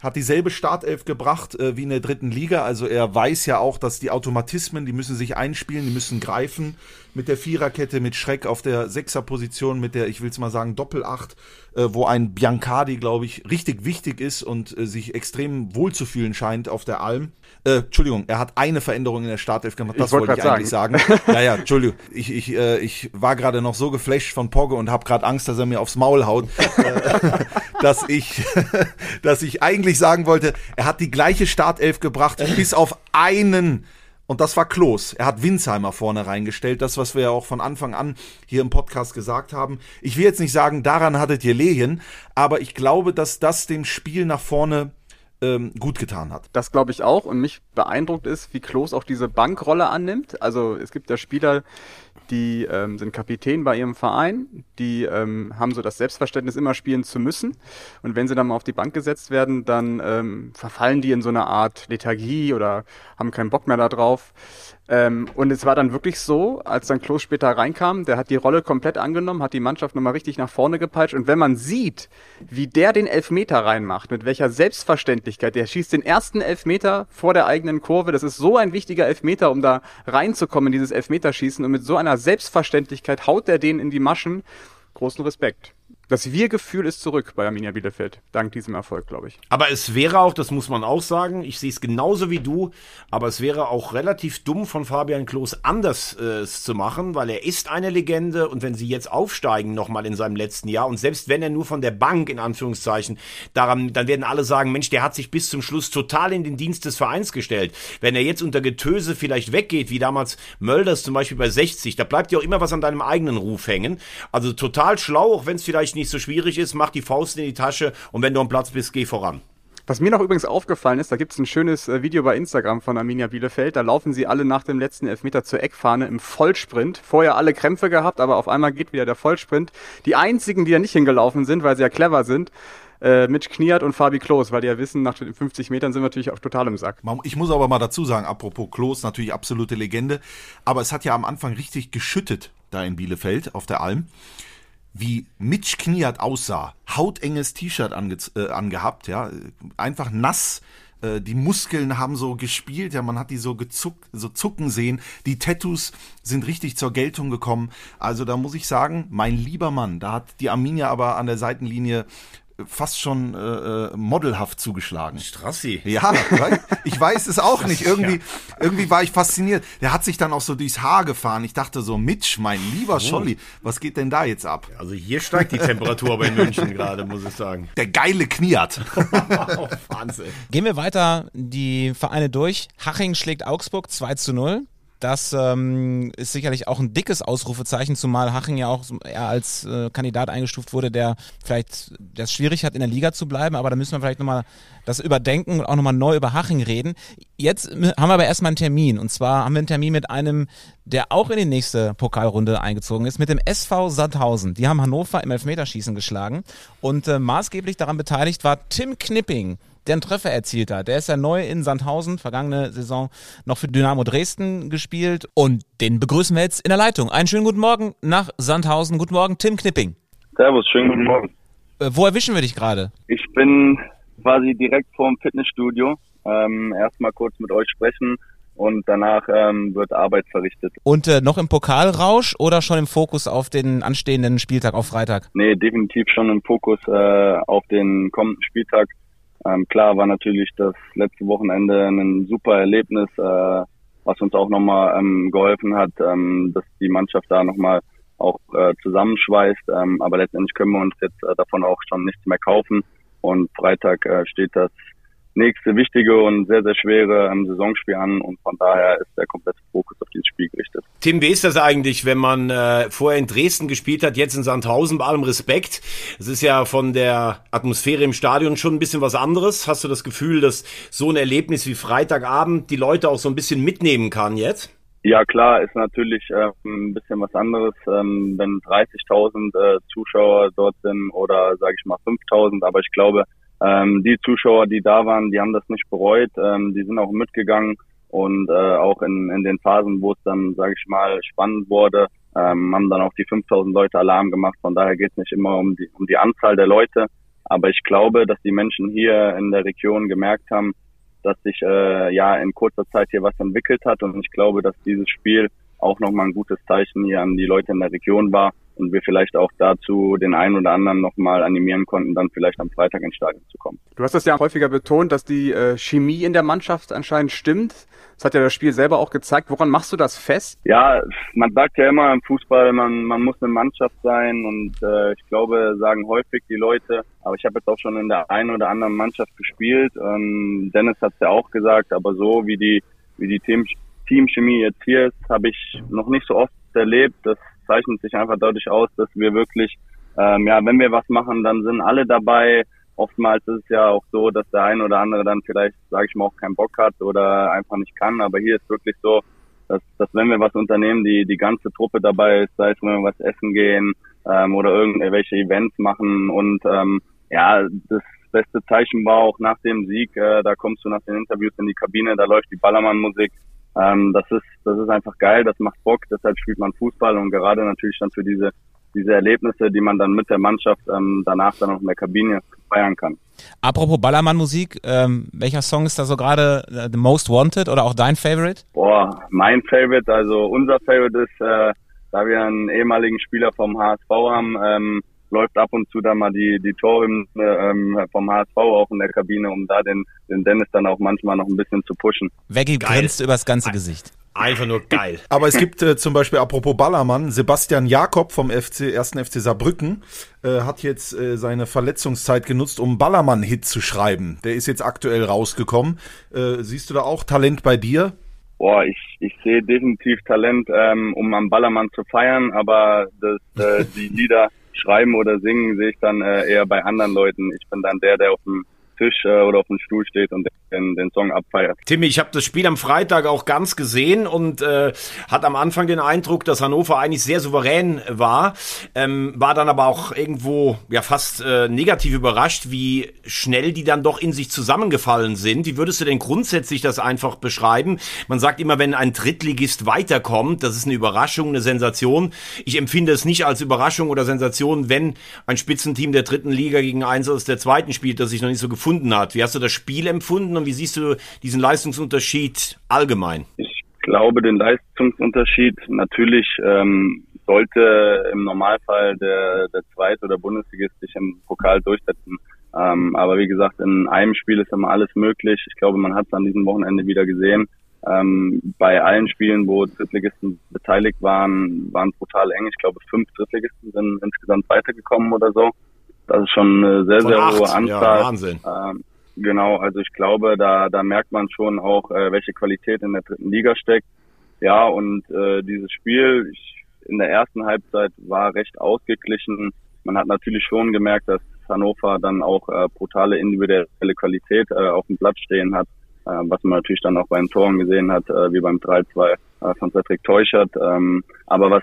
hat dieselbe Startelf gebracht äh, wie in der dritten Liga. Also er weiß ja auch, dass die Automatismen, die müssen sich einspielen, die müssen greifen. Mit der Viererkette, mit Schreck auf der Sechserposition, mit der, ich will es mal sagen, Doppelacht, äh, wo ein Biancardi, glaube ich, richtig wichtig ist und äh, sich extrem wohl zu fühlen scheint auf der Alm. Äh, Entschuldigung, er hat eine Veränderung in der Startelf gemacht. Das Ich wollte ich grad eigentlich sagen. Ja, ja, Entschuldigung. Ich, ich, äh, ich war gerade noch so geflasht von Pogge und habe gerade Angst, dass er mir aufs Maul haut, äh, dass ich, dass ich eigentlich sagen wollte, er hat die gleiche Startelf gebracht, bis auf einen. Und das war Klos. Er hat Winsheimer vorne reingestellt. Das, was wir ja auch von Anfang an hier im Podcast gesagt haben. Ich will jetzt nicht sagen, daran hattet ihr Lehen, aber ich glaube, dass das dem Spiel nach vorne ähm, gut getan hat. Das glaube ich auch. Und mich beeindruckt ist, wie Klos auch diese Bankrolle annimmt. Also es gibt ja Spieler, die ähm, sind Kapitän bei ihrem Verein, die ähm, haben so das Selbstverständnis, immer spielen zu müssen. Und wenn sie dann mal auf die Bank gesetzt werden, dann ähm, verfallen die in so eine Art Lethargie oder haben keinen Bock mehr darauf. Ähm, und es war dann wirklich so, als dann Klos später reinkam, der hat die Rolle komplett angenommen, hat die Mannschaft nochmal richtig nach vorne gepeitscht. Und wenn man sieht, wie der den Elfmeter reinmacht, mit welcher Selbstverständlichkeit, der schießt den ersten Elfmeter vor der eigenen Kurve, das ist so ein wichtiger Elfmeter, um da reinzukommen in dieses Elfmeterschießen. Und mit so einer Selbstverständlichkeit haut er den in die Maschen. Großen Respekt. Das Wir-Gefühl ist zurück bei Arminia Bielefeld, dank diesem Erfolg, glaube ich. Aber es wäre auch, das muss man auch sagen, ich sehe es genauso wie du, aber es wäre auch relativ dumm von Fabian Klos anders äh, zu machen, weil er ist eine Legende und wenn sie jetzt aufsteigen nochmal in seinem letzten Jahr und selbst wenn er nur von der Bank in Anführungszeichen daran, dann werden alle sagen, Mensch, der hat sich bis zum Schluss total in den Dienst des Vereins gestellt. Wenn er jetzt unter Getöse vielleicht weggeht, wie damals Mölders zum Beispiel bei 60, da bleibt ja auch immer was an deinem eigenen Ruf hängen. Also total schlau, auch wenn es vielleicht nicht so schwierig ist, mach die Faust in die Tasche und wenn du am Platz bist, geh voran. Was mir noch übrigens aufgefallen ist, da gibt es ein schönes äh, Video bei Instagram von Arminia Bielefeld. Da laufen sie alle nach dem letzten Elfmeter zur Eckfahne im Vollsprint. Vorher alle Krämpfe gehabt, aber auf einmal geht wieder der Vollsprint. Die einzigen, die da nicht hingelaufen sind, weil sie ja clever sind, äh, Mitch Kniat und Fabi Klos, weil die ja wissen, nach den 50 Metern sind wir natürlich auf total im Sack. Ich muss aber mal dazu sagen, apropos Klos, natürlich absolute Legende, aber es hat ja am Anfang richtig geschüttet da in Bielefeld auf der Alm. Wie Mitch Kniat aussah, hautenges T-Shirt ange äh, angehabt, ja, einfach nass. Äh, Die Muskeln haben so gespielt, ja, man hat die so gezuckt, so zucken sehen. Die Tattoos sind richtig zur Geltung gekommen. Also da muss ich sagen, mein lieber Mann, da hat die Arminia aber an der Seitenlinie fast schon äh, äh, modelhaft zugeschlagen. Strassi. Ja, ich weiß es auch nicht. Irgendwie, irgendwie war ich fasziniert. Der hat sich dann auch so durchs Haar gefahren. Ich dachte so, Mitch, mein lieber Scholli, was geht denn da jetzt ab? Also hier steigt die Temperatur aber in München gerade, muss ich sagen. Der geile Kniat. Wahnsinn. Gehen wir weiter die Vereine durch. Haching schlägt Augsburg 2 zu 0. Das ähm, ist sicherlich auch ein dickes Ausrufezeichen, zumal Haching ja auch als äh, Kandidat eingestuft wurde, der vielleicht das schwierig hat, in der Liga zu bleiben. Aber da müssen wir vielleicht nochmal das überdenken und auch nochmal neu über Haching reden. Jetzt haben wir aber erstmal einen Termin. Und zwar haben wir einen Termin mit einem, der auch in die nächste Pokalrunde eingezogen ist, mit dem SV Sandhausen. Die haben Hannover im Elfmeterschießen geschlagen. Und äh, maßgeblich daran beteiligt war Tim Knipping der einen Treffer erzielt hat. Der ist ja neu in Sandhausen, vergangene Saison noch für Dynamo Dresden gespielt und den begrüßen wir jetzt in der Leitung. Einen schönen guten Morgen nach Sandhausen. Guten Morgen, Tim Knipping. Servus, schönen guten Morgen. Äh, wo erwischen wir dich gerade? Ich bin quasi direkt vorm Fitnessstudio. Ähm, erstmal kurz mit euch sprechen und danach ähm, wird Arbeit verrichtet. Und äh, noch im Pokalrausch oder schon im Fokus auf den anstehenden Spieltag auf Freitag? Nee, definitiv schon im Fokus äh, auf den kommenden Spieltag. Ähm, klar war natürlich das letzte Wochenende ein super Erlebnis, äh, was uns auch nochmal ähm, geholfen hat, ähm, dass die Mannschaft da nochmal auch äh, zusammenschweißt. Ähm, aber letztendlich können wir uns jetzt äh, davon auch schon nichts mehr kaufen. Und Freitag äh, steht das nächste wichtige und sehr, sehr schwere ähm, Saisonspiel an und von daher ist der komplette Fokus auf dieses Spiel gerichtet. Tim, wie ist das eigentlich, wenn man äh, vorher in Dresden gespielt hat, jetzt in Sandhausen, bei allem Respekt? Es ist ja von der Atmosphäre im Stadion schon ein bisschen was anderes. Hast du das Gefühl, dass so ein Erlebnis wie Freitagabend die Leute auch so ein bisschen mitnehmen kann jetzt? Ja, klar, ist natürlich äh, ein bisschen was anderes, ähm, wenn 30.000 äh, Zuschauer dort sind oder sage ich mal 5.000. Aber ich glaube, ähm, die Zuschauer, die da waren, die haben das nicht bereut. Ähm, die sind auch mitgegangen und äh, auch in, in den Phasen, wo es dann, sage ich mal, spannend wurde, ähm, haben dann auch die 5000 Leute Alarm gemacht. Von daher geht es nicht immer um die, um die Anzahl der Leute. Aber ich glaube, dass die Menschen hier in der Region gemerkt haben, dass sich äh, ja in kurzer Zeit hier was entwickelt hat. Und ich glaube, dass dieses Spiel auch nochmal ein gutes Zeichen hier an die Leute in der Region war und wir vielleicht auch dazu den einen oder anderen nochmal animieren konnten, dann vielleicht am Freitag ins Stadion zu kommen. Du hast das ja häufiger betont, dass die äh, Chemie in der Mannschaft anscheinend stimmt. Das hat ja das Spiel selber auch gezeigt. Woran machst du das fest? Ja, man sagt ja immer im Fußball, man, man muss eine Mannschaft sein und äh, ich glaube, sagen häufig die Leute, aber ich habe jetzt auch schon in der einen oder anderen Mannschaft gespielt. Ähm, Dennis hat es ja auch gesagt, aber so wie die, wie die Team, Teamchemie jetzt hier ist, habe ich noch nicht so oft erlebt. Das zeichnet sich einfach dadurch aus, dass wir wirklich, ähm, ja, wenn wir was machen, dann sind alle dabei. Oftmals ist es ja auch so, dass der eine oder andere dann vielleicht, sage ich mal, auch keinen Bock hat oder einfach nicht kann. Aber hier ist wirklich so, dass, dass wenn wir was unternehmen, die, die ganze Truppe dabei ist, sei es, wenn wir was essen gehen ähm, oder irgendwelche Events machen. Und ähm, ja, das beste Zeichen war auch nach dem Sieg, äh, da kommst du nach den Interviews in die Kabine, da läuft die Ballermann-Musik ähm, das ist, das ist einfach geil, das macht Bock, deshalb spielt man Fußball und gerade natürlich dann für diese, diese Erlebnisse, die man dann mit der Mannschaft ähm, danach dann auch in der Kabine feiern kann. Apropos Ballermann-Musik, ähm, welcher Song ist da so gerade äh, the most wanted oder auch dein Favorite? Boah, mein Favorite, also unser Favorite ist, äh, da wir einen ehemaligen Spieler vom HSV haben, ähm, läuft ab und zu da mal die, die Torhymne ähm, vom HSV auch in der Kabine, um da den, den Dennis dann auch manchmal noch ein bisschen zu pushen. Veggie grinst übers ganze Gesicht. Einfach nur geil. Aber es gibt äh, zum Beispiel, apropos Ballermann, Sebastian Jakob vom FC, 1. FC Saarbrücken äh, hat jetzt äh, seine Verletzungszeit genutzt, um Ballermann-Hit zu schreiben. Der ist jetzt aktuell rausgekommen. Äh, siehst du da auch Talent bei dir? Boah, ich, ich sehe definitiv Talent, ähm, um am Ballermann zu feiern, aber das, äh, die Lieder schreiben oder singen sehe ich dann äh, eher bei anderen Leuten. Ich bin dann der, der auf dem Tisch äh, oder auf dem Stuhl steht und den, den Song abfeiert. Timmy, ich habe das Spiel am Freitag auch ganz gesehen und äh, hat am Anfang den Eindruck, dass Hannover eigentlich sehr souverän war, ähm, war dann aber auch irgendwo ja fast äh, negativ überrascht, wie schnell die dann doch in sich zusammengefallen sind. Wie würdest du denn grundsätzlich das einfach beschreiben? Man sagt immer, wenn ein Drittligist weiterkommt, das ist eine Überraschung, eine Sensation. Ich empfinde es nicht als Überraschung oder Sensation, wenn ein Spitzenteam der dritten Liga gegen eins aus der zweiten spielt, das sich noch nicht so gefunden hat. Wie hast du das Spiel empfunden? und wie siehst du diesen Leistungsunterschied allgemein? Ich glaube, den Leistungsunterschied natürlich ähm, sollte im Normalfall der, der Zweit- oder Bundesligist sich im Pokal durchsetzen. Ähm, aber wie gesagt, in einem Spiel ist immer alles möglich. Ich glaube, man hat es an diesem Wochenende wieder gesehen. Ähm, bei allen Spielen, wo Drittligisten beteiligt waren, waren brutal eng. Ich glaube, fünf Drittligisten sind insgesamt weitergekommen oder so. Das ist schon eine sehr, Von sehr acht. hohe Anzahl. Ja, Wahnsinn. Ähm, Genau, also ich glaube, da, da merkt man schon auch, äh, welche Qualität in der dritten Liga steckt. Ja, und äh, dieses Spiel ich, in der ersten Halbzeit war recht ausgeglichen. Man hat natürlich schon gemerkt, dass Hannover dann auch äh, brutale individuelle Qualität äh, auf dem Platz stehen hat, äh, was man natürlich dann auch beim Toren gesehen hat, äh, wie beim 3-2 äh, von Cedric Teuchert. Ähm, aber was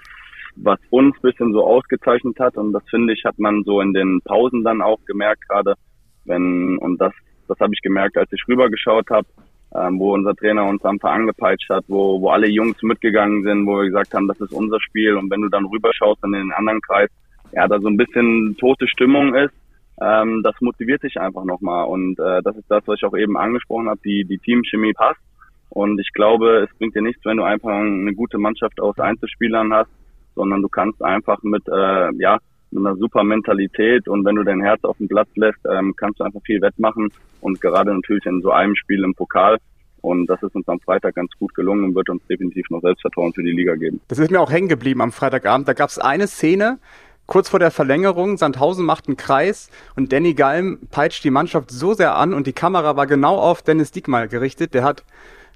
was uns bisschen so ausgezeichnet hat und das finde ich hat man so in den Pausen dann auch gemerkt gerade wenn und das das habe ich gemerkt als ich rübergeschaut habe ähm, wo unser Trainer uns einfach angepeitscht hat wo wo alle Jungs mitgegangen sind wo wir gesagt haben das ist unser Spiel und wenn du dann rüberschaust in den anderen Kreis ja da so ein bisschen tote Stimmung ist ähm, das motiviert dich einfach nochmal. Und äh, das ist das, was ich auch eben angesprochen habe, die, die Teamchemie passt. Und ich glaube, es bringt dir nichts, wenn du einfach eine gute Mannschaft aus Einzelspielern hast, sondern du kannst einfach mit, äh, ja, mit einer super Mentalität und wenn du dein Herz auf den Platz lässt, ähm, kannst du einfach viel wettmachen und gerade natürlich in so einem Spiel im Pokal. Und das ist uns am Freitag ganz gut gelungen und wird uns definitiv noch Selbstvertrauen für die Liga geben. Das ist mir auch hängen geblieben am Freitagabend. Da gab es eine Szene, Kurz vor der Verlängerung, Sandhausen macht einen Kreis und Danny Galm peitscht die Mannschaft so sehr an und die Kamera war genau auf Dennis Diekmal gerichtet. Der hat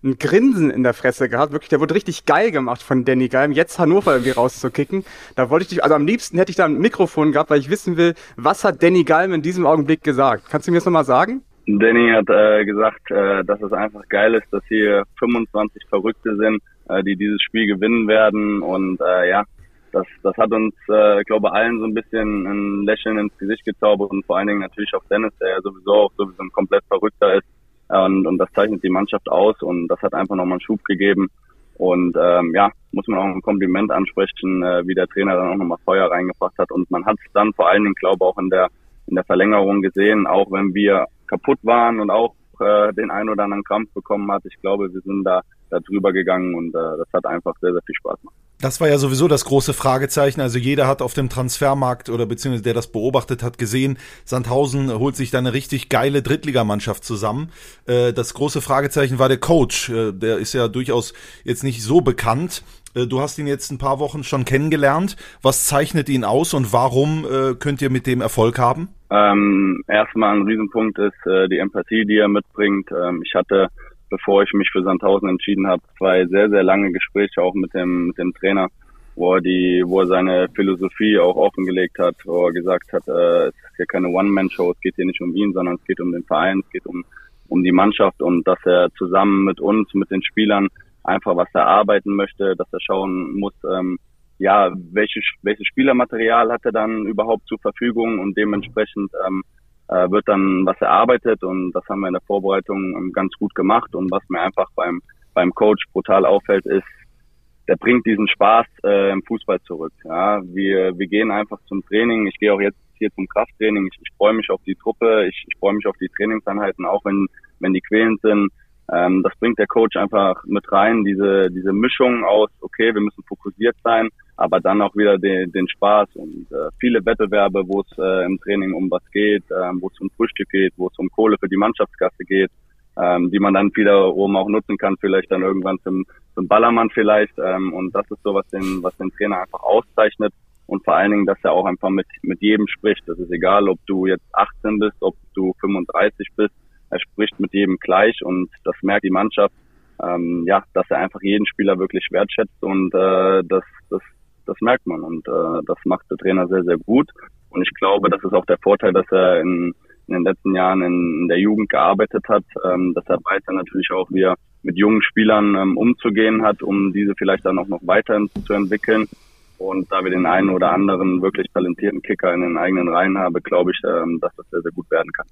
ein Grinsen in der Fresse gehabt. Wirklich, der wurde richtig geil gemacht von Danny Galm, jetzt Hannover irgendwie rauszukicken. Da wollte ich dich, also am liebsten hätte ich da ein Mikrofon gehabt, weil ich wissen will, was hat Danny Galm in diesem Augenblick gesagt? Kannst du mir das nochmal sagen? Danny hat äh, gesagt, äh, dass es einfach geil ist, dass hier 25 Verrückte sind, äh, die dieses Spiel gewinnen werden und äh, ja, das, das hat uns, äh, glaube allen so ein bisschen ein Lächeln ins Gesicht gezaubert und vor allen Dingen natürlich auch Dennis, der ja sowieso auch sowieso ein komplett Verrückter ist. Und, und das zeichnet die Mannschaft aus und das hat einfach nochmal einen Schub gegeben. Und ähm, ja, muss man auch ein Kompliment ansprechen, äh, wie der Trainer dann auch nochmal Feuer reingebracht hat. Und man hat es dann vor allen Dingen, glaube ich, auch in der in der Verlängerung gesehen, auch wenn wir kaputt waren und auch äh, den einen oder anderen Krampf bekommen hat. Ich glaube, wir sind da, da drüber gegangen und äh, das hat einfach sehr, sehr viel Spaß gemacht. Das war ja sowieso das große Fragezeichen. Also jeder hat auf dem Transfermarkt oder beziehungsweise der das beobachtet hat gesehen, Sandhausen holt sich da eine richtig geile Drittligamannschaft zusammen. Äh, das große Fragezeichen war der Coach. Äh, der ist ja durchaus jetzt nicht so bekannt. Äh, du hast ihn jetzt ein paar Wochen schon kennengelernt. Was zeichnet ihn aus und warum könnt ihr mit dem Erfolg haben? Ähm, erstmal ein Riesenpunkt ist die Empathie, die er mitbringt. Ähm, ich hatte bevor ich mich für Sandhausen entschieden habe, zwei sehr, sehr lange Gespräche auch mit dem, mit dem Trainer, wo er die, wo er seine Philosophie auch offengelegt hat, wo er gesagt hat, äh, es ist hier keine One-Man-Show, es geht hier nicht um ihn, sondern es geht um den Verein, es geht um, um die Mannschaft und dass er zusammen mit uns, mit den Spielern einfach was erarbeiten möchte, dass er schauen muss, ähm, ja, welches, welches Spielermaterial hat er dann überhaupt zur Verfügung und dementsprechend ähm, äh, wird dann was erarbeitet und das haben wir in der Vorbereitung ähm, ganz gut gemacht und was mir einfach beim beim Coach brutal auffällt ist, der bringt diesen Spaß äh, im Fußball zurück. Ja, wir wir gehen einfach zum Training. Ich gehe auch jetzt hier zum Krafttraining. Ich, ich freue mich auf die Truppe. Ich, ich freue mich auf die Trainingseinheiten, auch wenn wenn die quälend sind. Ähm, das bringt der Coach einfach mit rein, diese, diese Mischung aus, okay, wir müssen fokussiert sein, aber dann auch wieder den, den Spaß und äh, viele Wettbewerbe, wo es äh, im Training um was geht, äh, wo es um Frühstück geht, wo es um Kohle für die Mannschaftskasse geht, ähm, die man dann wiederum auch nutzen kann, vielleicht dann irgendwann zum, zum Ballermann vielleicht. Ähm, und das ist so, was den, was den Trainer einfach auszeichnet. Und vor allen Dingen, dass er auch einfach mit, mit jedem spricht. Das ist egal, ob du jetzt 18 bist, ob du 35 bist er spricht mit jedem gleich und das merkt die Mannschaft, ähm, ja, dass er einfach jeden Spieler wirklich wertschätzt und äh, das, das, das merkt man und äh, das macht der Trainer sehr, sehr gut. Und ich glaube, das ist auch der Vorteil, dass er in, in den letzten Jahren in, in der Jugend gearbeitet hat, ähm, dass er weiter natürlich auch wieder mit jungen Spielern ähm, umzugehen hat, um diese vielleicht dann auch noch weiter zu entwickeln. Und da wir den einen oder anderen wirklich talentierten Kicker in den eigenen Reihen haben, glaube ich, ähm, dass das sehr, sehr gut werden kann.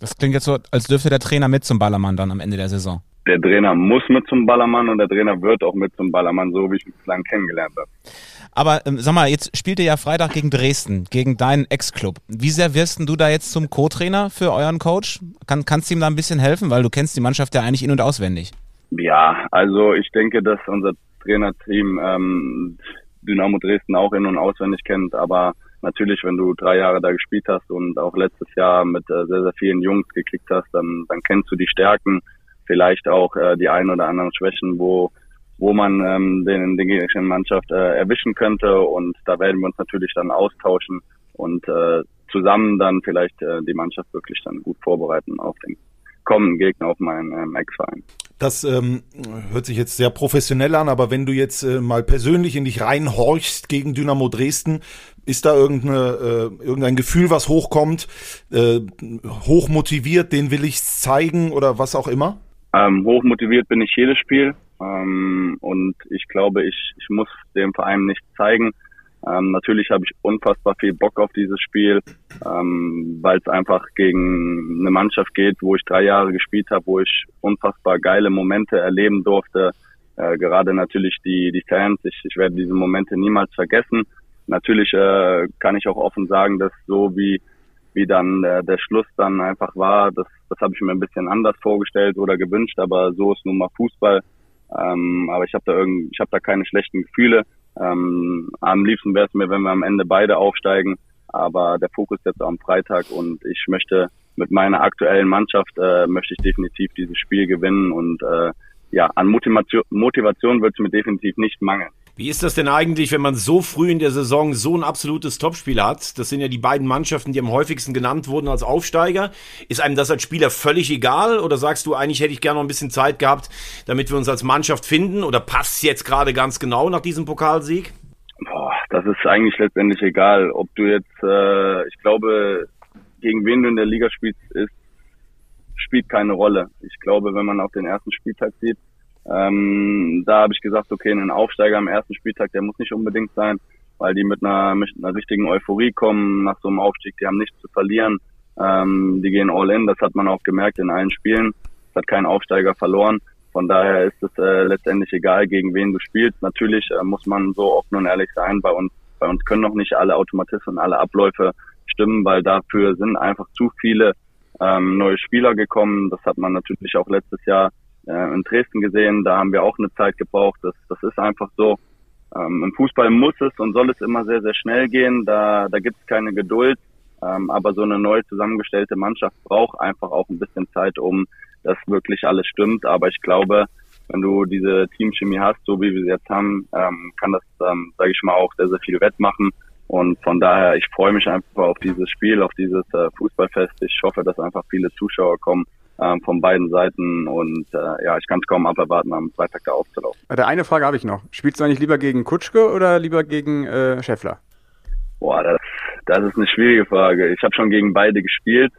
Das klingt jetzt so, als dürfte der Trainer mit zum Ballermann dann am Ende der Saison. Der Trainer muss mit zum Ballermann und der Trainer wird auch mit zum Ballermann, so wie ich ihn bislang kennengelernt habe. Aber ähm, sag mal, jetzt spielt ihr ja Freitag gegen Dresden, gegen deinen Ex-Club. Wie sehr wirst du da jetzt zum Co-Trainer für euren Coach? Kann, kannst du ihm da ein bisschen helfen, weil du kennst die Mannschaft ja eigentlich in- und auswendig. Ja, also ich denke, dass unser Trainerteam ähm, Dynamo Dresden auch in- und auswendig kennt, aber natürlich, wenn du drei Jahre da gespielt hast und auch letztes Jahr mit äh, sehr, sehr vielen Jungs gekickt hast, dann, dann kennst du die Stärken, vielleicht auch äh, die ein oder anderen Schwächen, wo wo man ähm, den, den gegnerischen Mannschaft äh, erwischen könnte. Und da werden wir uns natürlich dann austauschen und äh, zusammen dann vielleicht äh, die Mannschaft wirklich dann gut vorbereiten auf den kommenden Gegner auf meinen ähm, Ex-Verein. Das ähm, hört sich jetzt sehr professionell an, aber wenn du jetzt äh, mal persönlich in dich reinhorchst gegen Dynamo Dresden, ist da irgendeine, äh, irgendein Gefühl, was hochkommt, äh, hoch motiviert, den will ich zeigen oder was auch immer? Ähm, hoch motiviert bin ich jedes Spiel ähm, und ich glaube, ich, ich muss dem Verein nicht zeigen, ähm, natürlich habe ich unfassbar viel Bock auf dieses Spiel, ähm, weil es einfach gegen eine Mannschaft geht, wo ich drei Jahre gespielt habe, wo ich unfassbar geile Momente erleben durfte. Äh, gerade natürlich die, die Fans, ich, ich werde diese Momente niemals vergessen. Natürlich äh, kann ich auch offen sagen, dass so wie, wie dann äh, der Schluss dann einfach war, das, das habe ich mir ein bisschen anders vorgestellt oder gewünscht, aber so ist nun mal Fußball. Ähm, aber ich habe da irgend, ich habe da keine schlechten Gefühle. Ähm, am liebsten wäre es mir, wenn wir am Ende beide aufsteigen, aber der Fokus jetzt am Freitag und ich möchte mit meiner aktuellen Mannschaft äh, möchte ich definitiv dieses Spiel gewinnen und äh, ja, an Motivation, Motivation wird es mir definitiv nicht mangeln. Wie ist das denn eigentlich, wenn man so früh in der Saison so ein absolutes Topspiel hat? Das sind ja die beiden Mannschaften, die am häufigsten genannt wurden als Aufsteiger. Ist einem das als Spieler völlig egal? Oder sagst du, eigentlich hätte ich gerne noch ein bisschen Zeit gehabt, damit wir uns als Mannschaft finden? Oder passt jetzt gerade ganz genau nach diesem Pokalsieg? Boah, das ist eigentlich letztendlich egal. Ob du jetzt, äh, ich glaube, gegen wen du in der Liga spielst, ist, spielt keine Rolle. Ich glaube, wenn man auf den ersten Spieltag sieht, ähm, da habe ich gesagt, okay, ein Aufsteiger am ersten Spieltag, der muss nicht unbedingt sein, weil die mit einer, mit einer richtigen Euphorie kommen nach so einem Aufstieg. Die haben nichts zu verlieren. Ähm, die gehen all in. Das hat man auch gemerkt in allen Spielen. Es hat kein Aufsteiger verloren. Von daher ist es äh, letztendlich egal, gegen wen du spielst. Natürlich äh, muss man so offen und ehrlich sein. Bei uns, bei uns können noch nicht alle Automatismen, alle Abläufe stimmen, weil dafür sind einfach zu viele ähm, neue Spieler gekommen. Das hat man natürlich auch letztes Jahr äh, in Dresden gesehen. Da haben wir auch eine Zeit gebraucht. Das, das ist einfach so. Ähm, Im Fußball muss es und soll es immer sehr, sehr schnell gehen. Da, da gibt es keine Geduld. Ähm, aber so eine neu zusammengestellte Mannschaft braucht einfach auch ein bisschen Zeit, um dass wirklich alles stimmt. Aber ich glaube, wenn du diese Teamchemie hast, so wie wir sie jetzt haben, ähm, kann das, ähm, sage ich mal, auch sehr, sehr viel wettmachen. Und von daher, ich freue mich einfach auf dieses Spiel, auf dieses äh, Fußballfest. Ich hoffe, dass einfach viele Zuschauer kommen ähm, von beiden Seiten und äh, ja, ich kann es kaum aberwarten, am Freitag da aufzulaufen. Der eine Frage habe ich noch. Spielst du eigentlich lieber gegen Kutschke oder lieber gegen äh, Scheffler? Boah, das, das ist eine schwierige Frage. Ich habe schon gegen beide gespielt.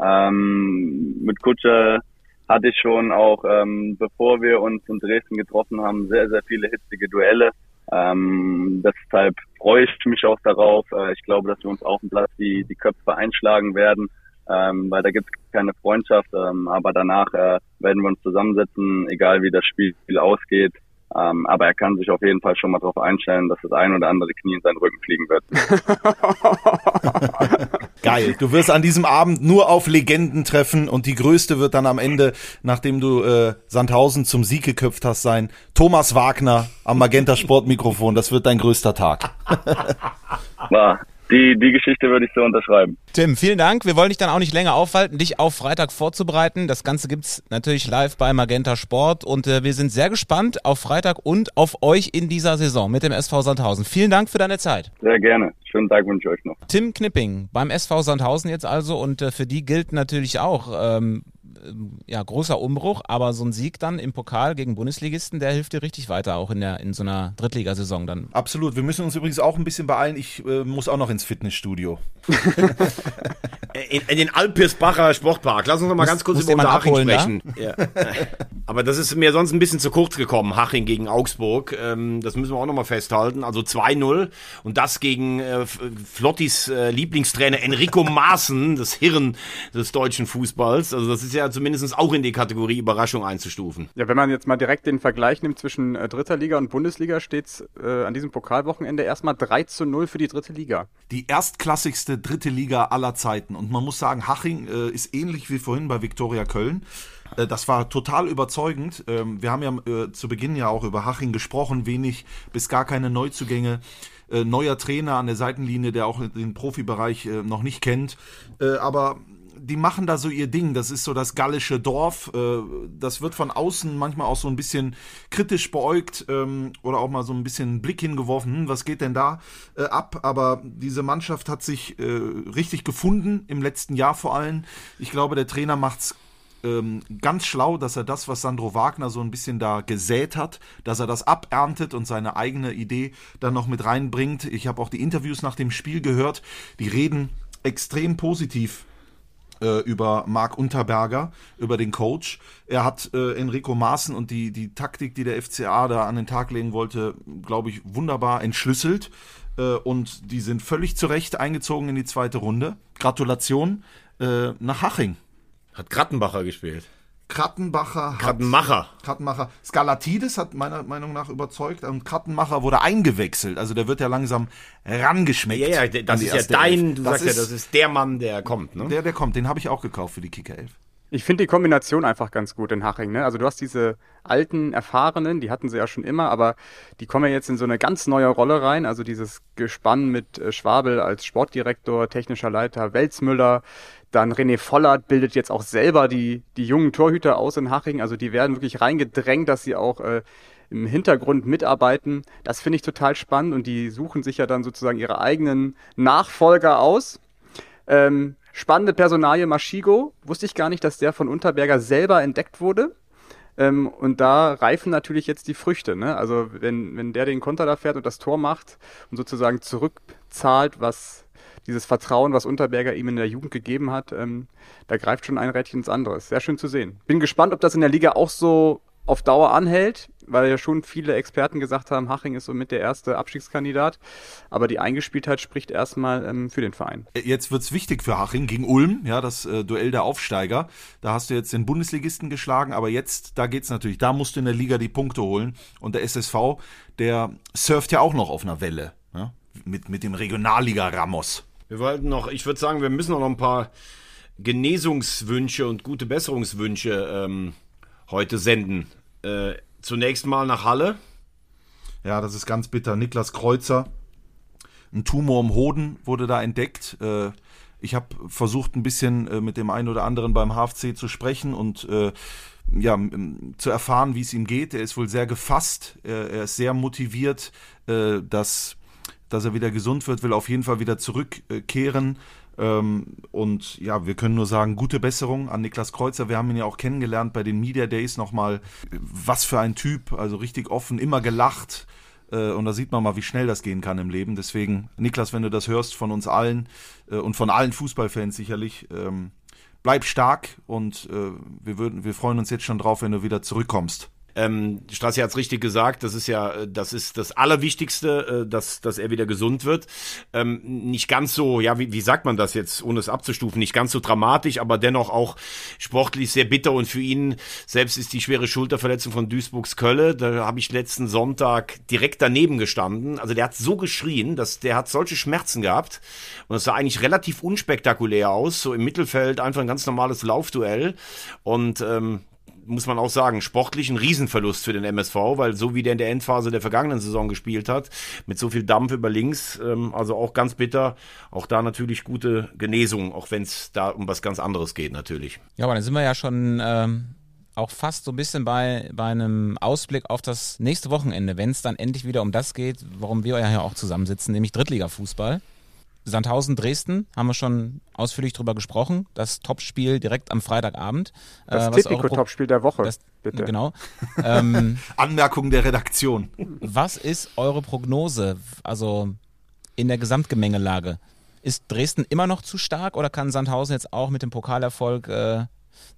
Ähm, mit Kutscher hatte ich schon auch, ähm, bevor wir uns in Dresden getroffen haben, sehr, sehr viele hitzige Duelle. Ähm, deshalb freue ich mich auch darauf. Äh, ich glaube, dass wir uns auf dem Platz die, die Köpfe einschlagen werden ähm, weil da gibt es keine Freundschaft, ähm, aber danach äh, werden wir uns zusammensetzen, egal wie das Spiel ausgeht. Ähm, aber er kann sich auf jeden Fall schon mal darauf einstellen, dass das ein oder andere Knie in seinen Rücken fliegen wird. Geil. Du wirst an diesem Abend nur auf Legenden treffen und die größte wird dann am Ende, nachdem du äh, Sandhausen zum Sieg geköpft hast, sein Thomas Wagner am Magenta Sportmikrofon. Das wird dein größter Tag. War die, die Geschichte würde ich so unterschreiben. Tim, vielen Dank. Wir wollen dich dann auch nicht länger aufhalten, dich auf Freitag vorzubereiten. Das Ganze gibt's natürlich live bei Magenta Sport und äh, wir sind sehr gespannt auf Freitag und auf euch in dieser Saison mit dem SV Sandhausen. Vielen Dank für deine Zeit. Sehr gerne. Schönen Tag wünsche ich euch noch. Tim Knipping beim SV Sandhausen jetzt also und äh, für die gilt natürlich auch, ähm, ja, großer Umbruch, aber so ein Sieg dann im Pokal gegen Bundesligisten, der hilft dir richtig weiter, auch in, der, in so einer Drittligasaison dann. Absolut. Wir müssen uns übrigens auch ein bisschen beeilen. Ich äh, muss auch noch ins Fitnessstudio. in, in, den Alpirsbacher Sportpark. Lass uns noch mal ganz kurz über Unterhaching sprechen. Ja. aber das ist mir sonst ein bisschen zu kurz gekommen, Haching gegen Augsburg. Ähm, das müssen wir auch noch mal festhalten. Also 2-0 und das gegen äh, Flottis äh, Lieblingstrainer Enrico Maaßen, das Hirn des deutschen Fußballs. Also das ist ja zumindest auch in die Kategorie Überraschung einzustufen. Ja, wenn man jetzt mal direkt den Vergleich nimmt zwischen äh, dritter Liga und Bundesliga, steht es äh, an diesem Pokalwochenende erstmal 3 zu 0 für die dritte Liga. Die erstklassigste dritte Liga aller Zeiten. Und man muss sagen, Haching äh, ist ähnlich wie vorhin bei Viktoria Köln. Äh, das war total überzeugend. Ähm, wir haben ja äh, zu Beginn ja auch über Haching gesprochen, wenig bis gar keine Neuzugänge. Neuer Trainer an der Seitenlinie, der auch den Profibereich noch nicht kennt. aber die machen da so ihr Ding. Das ist so das gallische Dorf. Äh, das wird von außen manchmal auch so ein bisschen kritisch beäugt ähm, oder auch mal so ein bisschen Blick hingeworfen. Hm, was geht denn da äh, ab? Aber diese Mannschaft hat sich äh, richtig gefunden im letzten Jahr vor allem. Ich glaube, der Trainer macht's ähm, ganz schlau, dass er das, was Sandro Wagner so ein bisschen da gesät hat, dass er das aberntet und seine eigene Idee dann noch mit reinbringt. Ich habe auch die Interviews nach dem Spiel gehört, die reden extrem positiv äh, über Marc Unterberger, über den Coach. Er hat äh, Enrico Maaßen und die, die Taktik, die der FCA da an den Tag legen wollte, glaube ich, wunderbar entschlüsselt. Äh, und die sind völlig zurecht eingezogen in die zweite Runde. Gratulation äh, nach Haching. Hat Krattenbacher gespielt. Krattenbacher hat, Krattenmacher. Krattenmacher. Skalatidis hat meiner Meinung nach überzeugt und Krattenmacher wurde eingewechselt. Also der wird ja langsam rangeschmeckt. Ja, ja, das ist ja dein, Elf. du das sagst ja, ist das ist der Mann, der kommt, ne? der, der kommt. Den habe ich auch gekauft für die Kicker 11. Ich finde die Kombination einfach ganz gut in Haching. Ne? Also du hast diese alten, erfahrenen, die hatten sie ja schon immer, aber die kommen ja jetzt in so eine ganz neue Rolle rein. Also dieses Gespann mit äh, Schwabel als Sportdirektor, technischer Leiter, Welzmüller, dann René Vollert bildet jetzt auch selber die, die jungen Torhüter aus in Haching. Also die werden wirklich reingedrängt, dass sie auch äh, im Hintergrund mitarbeiten. Das finde ich total spannend und die suchen sich ja dann sozusagen ihre eigenen Nachfolger aus. Ähm, spannende Personalie Maschigo. Wusste ich gar nicht, dass der von Unterberger selber entdeckt wurde. Ähm, und da reifen natürlich jetzt die Früchte. Ne? Also wenn, wenn der den Konter da fährt und das Tor macht und sozusagen zurückzahlt, was dieses Vertrauen, was Unterberger ihm in der Jugend gegeben hat, ähm, da greift schon ein Rädchen ins andere. Sehr schön zu sehen. Bin gespannt, ob das in der Liga auch so auf Dauer anhält, weil ja schon viele Experten gesagt haben, Haching ist somit der erste Abstiegskandidat. Aber die Eingespieltheit spricht erstmal ähm, für den Verein. Jetzt wird's wichtig für Haching gegen Ulm, ja, das äh, Duell der Aufsteiger. Da hast du jetzt den Bundesligisten geschlagen, aber jetzt, da geht's natürlich, da musst du in der Liga die Punkte holen. Und der SSV, der surft ja auch noch auf einer Welle, ja, mit, mit dem Regionalliga Ramos. Wir wollten noch, ich würde sagen, wir müssen noch ein paar Genesungswünsche und gute Besserungswünsche ähm, heute senden. Äh, zunächst mal nach Halle. Ja, das ist ganz bitter. Niklas Kreuzer, ein Tumor im Hoden wurde da entdeckt. Äh, ich habe versucht, ein bisschen äh, mit dem einen oder anderen beim HFC zu sprechen und äh, ja, zu erfahren, wie es ihm geht. Er ist wohl sehr gefasst, er, ist sehr motiviert, äh, dass, er wieder gesund wird, will auf jeden Fall wieder zurückkehren. Ähm, und ja, wir können nur sagen, gute Besserung an Niklas Kreuzer. Wir haben ihn ja auch kennengelernt bei den Media Days nochmal. Was für ein Typ, also richtig offen, immer gelacht. Äh, Und da sieht man mal, wie schnell das gehen kann im Leben. Deswegen, Niklas, wenn du das hörst von uns allen äh, und von allen Fußballfans sicherlich, ähm, bleib stark und äh, wir, würden, wir freuen uns jetzt schon drauf, wenn du wieder zurückkommst. Ähm, Strassi hat es richtig gesagt, das ist ja, äh, das ist das Allerwichtigste, äh, dass, dass er wieder gesund wird. Ähm, nicht ganz so, ja, wie, wie sagt man das jetzt, ohne es abzustufen, nicht ganz so dramatisch, aber dennoch auch sportlich sehr bitter und für ihn selbst ist die schwere Schulterverletzung von Duisburgs Kölle, da habe ich letzten Sonntag direkt daneben gestanden. Also der hat so geschrien, dass der hat solche Schmerzen gehabt und es sah eigentlich relativ unspektakulär aus, so im Mittelfeld einfach ein ganz normales Laufduell und ähm, muss man auch sagen, sportlich ein Riesenverlust für den MSV, weil so wie der in der Endphase der vergangenen Saison gespielt hat, mit so viel Dampf über links, ähm, also auch ganz bitter, auch da natürlich gute Genesung, auch wenn es da um was ganz anderes geht natürlich. Ja, aber dann sind wir ja schon ähm, auch fast so ein bisschen bei, bei einem Ausblick auf das nächste Wochenende, wenn es dann endlich wieder um das geht, warum wir ja hier auch zusammensitzen, nämlich Drittliga-Fußball. Sandhausen, Dresden, haben wir schon ausführlich drüber gesprochen. Das Topspiel direkt am Freitagabend. Das Äh, eure Pro- Tipico-Topspiel der Woche, Das, bitte. Genau. ähm, Anmerkung der Redaktion. was ist eure Prognose? Also in der Gesamtgemengelage. Ist Dresden immer noch zu stark oder kann Sandhausen jetzt auch mit dem Pokalerfolg äh,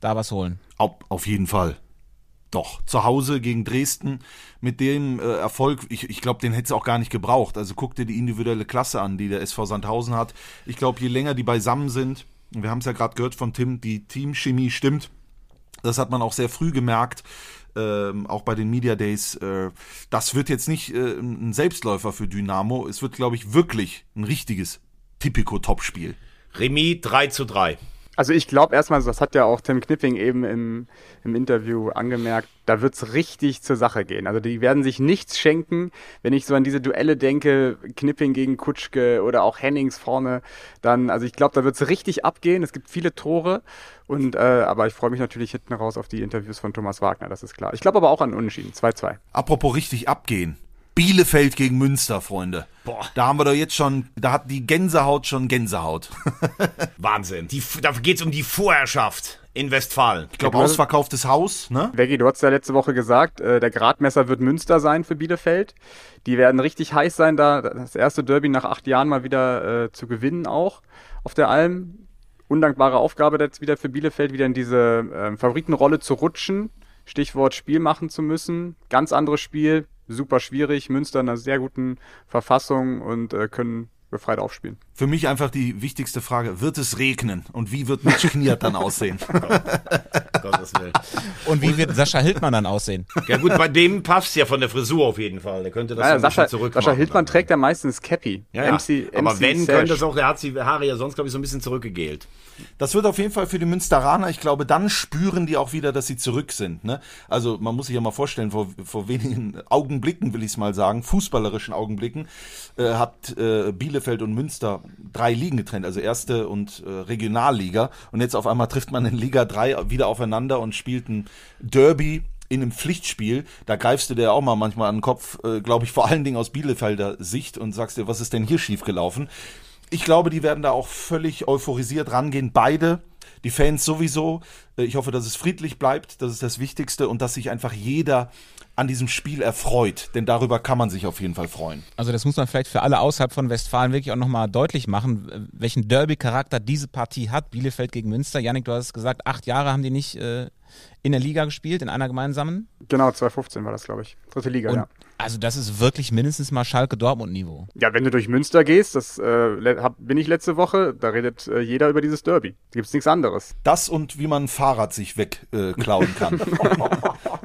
da was holen? Auf, auf jeden Fall. Doch, zu Hause gegen Dresden mit dem äh, Erfolg, ich, ich glaube, den hätte es auch gar nicht gebraucht. Also guck dir die individuelle Klasse an, die der SV Sandhausen hat. Ich glaube, je länger die beisammen sind, wir haben es ja gerade gehört von Tim, die Teamchemie stimmt. Das hat man auch sehr früh gemerkt, ähm, auch bei den Media Days. Äh, das wird jetzt nicht äh, ein Selbstläufer für Dynamo. Es wird, glaube ich, wirklich ein richtiges Typico-Topspiel. Remis 3 zu 3. Also ich glaube erstmal, das hat ja auch Tim Knipping eben im, im Interview angemerkt, da wird's richtig zur Sache gehen. Also die werden sich nichts schenken. Wenn ich so an diese Duelle denke, Knipping gegen Kutschke oder auch Hennings vorne, dann, also ich glaube, da wird's richtig abgehen. Es gibt viele Tore. Und, äh, aber ich freue mich natürlich hinten raus auf die Interviews von Thomas Wagner, das ist klar. Ich glaube aber auch an Unentschieden, 2-2. Apropos richtig abgehen. Bielefeld gegen Münster, Freunde. Boah. Da haben wir doch jetzt schon, da hat die Gänsehaut schon Gänsehaut. Wahnsinn. Die, da geht's um die Vorherrschaft in Westfalen. Ich glaube, ausverkauftes Haus, ne? Veggie, du hast ja letzte Woche gesagt, äh, der Gradmesser wird Münster sein für Bielefeld. Die werden richtig heiß sein, da das erste Derby nach acht Jahren mal wieder äh, zu gewinnen auch auf der Alm. Undankbare Aufgabe jetzt wieder für Bielefeld, wieder in diese äh, Favoritenrolle zu rutschen. Stichwort Spiel machen zu müssen. Ganz anderes Spiel, super schwierig. Münster in einer sehr guten Verfassung und äh, können befreit aufspielen. Für mich einfach die wichtigste Frage, wird es regnen und wie wird Mitch Kniert dann aussehen? Gottes Willen. Und wie wird Sascha Hildmann dann aussehen? Ja gut, bei dem passt ja von der Frisur auf jeden Fall. Der könnte das Ja, ein Sascha, bisschen zurück Sascha Hildmann dann. trägt ja meistens Cappy. Ja, ja. MC, aber MC wenn, Sash. könnte es auch, der hat die Haare ja sonst, glaube ich, so ein bisschen zurückgegelt. Das wird auf jeden Fall für die Münsteraner, ich glaube, dann spüren die auch wieder, dass sie zurück sind. Ne? Also man muss sich ja mal vorstellen, vor, vor wenigen Augenblicken, will ich es mal sagen, fußballerischen Augenblicken, äh, hat äh, Bielefeld und Münster drei Ligen getrennt, also erste und äh, Regionalliga. Und jetzt auf einmal trifft man in Liga 3 wieder aufeinander und spielt ein Derby in einem Pflichtspiel, da greifst du dir auch mal manchmal an den Kopf, äh, glaube ich, vor allen Dingen aus Bielefelder Sicht und sagst dir, was ist denn hier schiefgelaufen? Ich glaube, die werden da auch völlig euphorisiert rangehen, beide. Die Fans sowieso. Äh, Ich hoffe, dass es friedlich bleibt. Das ist das Wichtigste und dass sich einfach jeder an diesem Spiel erfreut. Denn darüber kann man sich auf jeden Fall freuen. Also das muss man vielleicht für alle außerhalb von Westfalen wirklich auch nochmal deutlich machen, welchen Derby-Charakter diese Partie hat. Bielefeld gegen Münster. Janik, du hast es gesagt, acht Jahre haben die nicht äh, in der Liga gespielt, in einer gemeinsamen. Genau, 2015 war das, glaube ich. Dritte Liga, Und ja. also das ist wirklich mindestens mal Schalke-Dortmund-Niveau. Ja, wenn du durch Münster gehst, das äh, hab, bin ich letzte Woche, da redet äh, jeder über dieses Derby. Da gibt's nichts anderes. Das und wie man ein Fahrrad sich wegklauen äh, kann.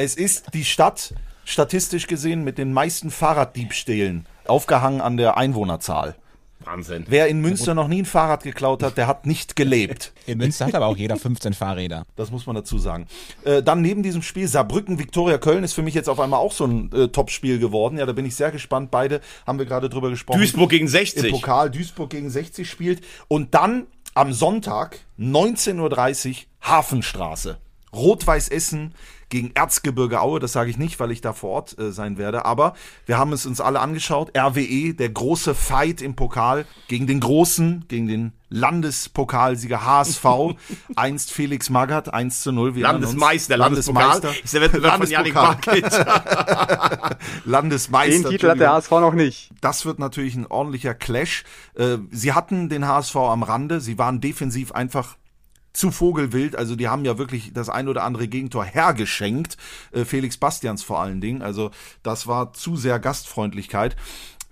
es ist die Stadt, statistisch gesehen, mit den meisten Fahrraddiebstählen, aufgehangen an der Einwohnerzahl. Wahnsinn. Wer in Münster noch nie ein Fahrrad geklaut hat, der hat nicht gelebt. In Münster hat aber auch jeder 15 Fahrräder. Das muss man dazu sagen. Äh, dann neben diesem Spiel Saarbrücken, Viktoria Köln ist für mich jetzt auf einmal auch so ein äh, Top-Spiel geworden. Ja, da bin ich sehr gespannt. Beide haben wir gerade drüber gesprochen. Duisburg gegen Im 60. Pokal Duisburg gegen 60 spielt. Und dann am Sonntag 19.30 Uhr Hafenstraße. Rot-Weiß Essen gegen Erzgebirge Aue. Das sage ich nicht, weil ich da vor Ort äh, sein werde. Aber wir haben es uns alle angeschaut. RWE, der große Fight im Pokal gegen den Großen, gegen den Landespokalsieger HSV. Einst Felix Magath, 1 zu 0. Wir. Landesmeister, Landespokal. Ist der Wettbewerb von Janik Landespokal. Landesmeister. Den Titel hat der. HSV noch nicht. Das wird natürlich ein ordentlicher Clash. Äh, Sie hatten den HSV am Rande. Sie waren defensiv einfach zu Vogelwild. Also die haben ja wirklich das ein oder andere Gegentor hergeschenkt. Äh, Felix Bastians vor allen Dingen. Also das war zu sehr Gastfreundlichkeit.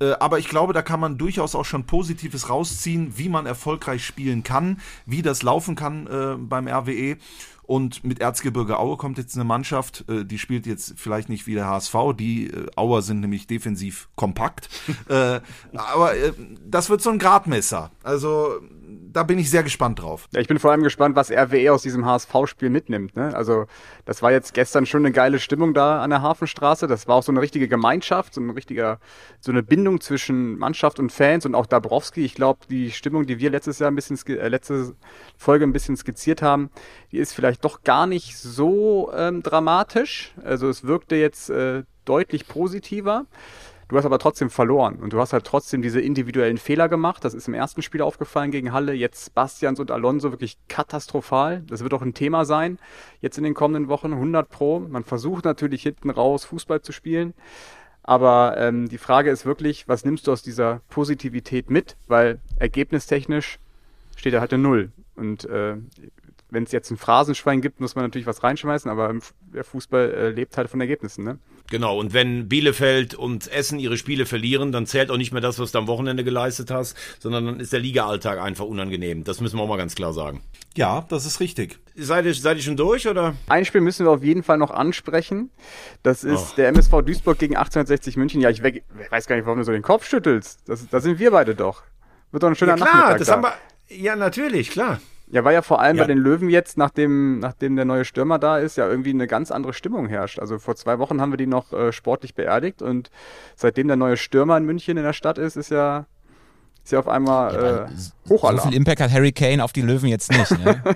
Äh, Aber ich glaube, da kann man durchaus auch schon Positives rausziehen, wie man erfolgreich spielen kann, wie das laufen kann äh, beim RWE. Und mit Erzgebirge Aue kommt jetzt eine Mannschaft, die spielt jetzt vielleicht nicht wie der HSV, die Auer sind nämlich defensiv kompakt. aber das wird so ein Gradmesser. Also da bin ich sehr gespannt drauf. Ja, ich bin vor allem gespannt, was RWE aus diesem HSV-Spiel mitnimmt. Ne? Also das war jetzt gestern schon eine geile Stimmung da an der Hafenstraße. Das war auch so eine richtige Gemeinschaft, so ein richtiger, so eine Bindung zwischen Mannschaft und Fans und auch Dabrowski. Ich glaube, die Stimmung, die wir letztes Jahr ein bisschen, äh, letzte Folge ein bisschen skizziert haben, die ist vielleicht doch gar nicht so ähm, dramatisch. Also es wirkte jetzt äh, deutlich positiver. Du hast aber trotzdem verloren und du hast halt trotzdem diese individuellen Fehler gemacht. Das ist im ersten Spiel aufgefallen gegen Halle. Jetzt Bastians und Alonso wirklich katastrophal. Das wird auch ein Thema sein jetzt in den kommenden Wochen. 100 Pro. Man versucht natürlich hinten raus Fußball zu spielen. Aber ähm, die Frage ist wirklich, was nimmst du aus dieser Positivität mit? Weil ergebnistechnisch steht er halt eine Null. Und äh, wenn es jetzt ein Phrasenschwein gibt, muss man natürlich was reinschmeißen, aber der Fußball äh, lebt halt von Ergebnissen, ne? Genau, und wenn Bielefeld und Essen ihre Spiele verlieren, dann zählt auch nicht mehr das, was du am Wochenende geleistet hast, sondern dann ist der Liga-Alltag einfach unangenehm. Das müssen wir auch mal ganz klar sagen. Ja, das ist richtig. Seid ihr, seid ihr schon durch, oder? Ein Spiel müssen wir auf jeden Fall noch ansprechen. Das ist der MSV Duisburg gegen 1860 München. Ja, ich we- weiß gar nicht, warum du so den Kopf schüttelst. Das, da sind wir beide doch. Wird doch ein schöner Ja, klar, Nachmittag. das da. haben wir. Ja, natürlich, klar. Ja, war ja vor allem Ja. bei den Löwen jetzt, nachdem, nachdem der neue Stürmer da ist, ja irgendwie eine ganz andere Stimmung herrscht. Also vor zwei Wochen haben wir die noch äh, sportlich beerdigt und seitdem der neue Stürmer in München in der Stadt ist, ist ja, ist ja auf einmal äh, So Hochalarm. viel Impact hat Harry Kane auf die Löwen jetzt nicht. Ne?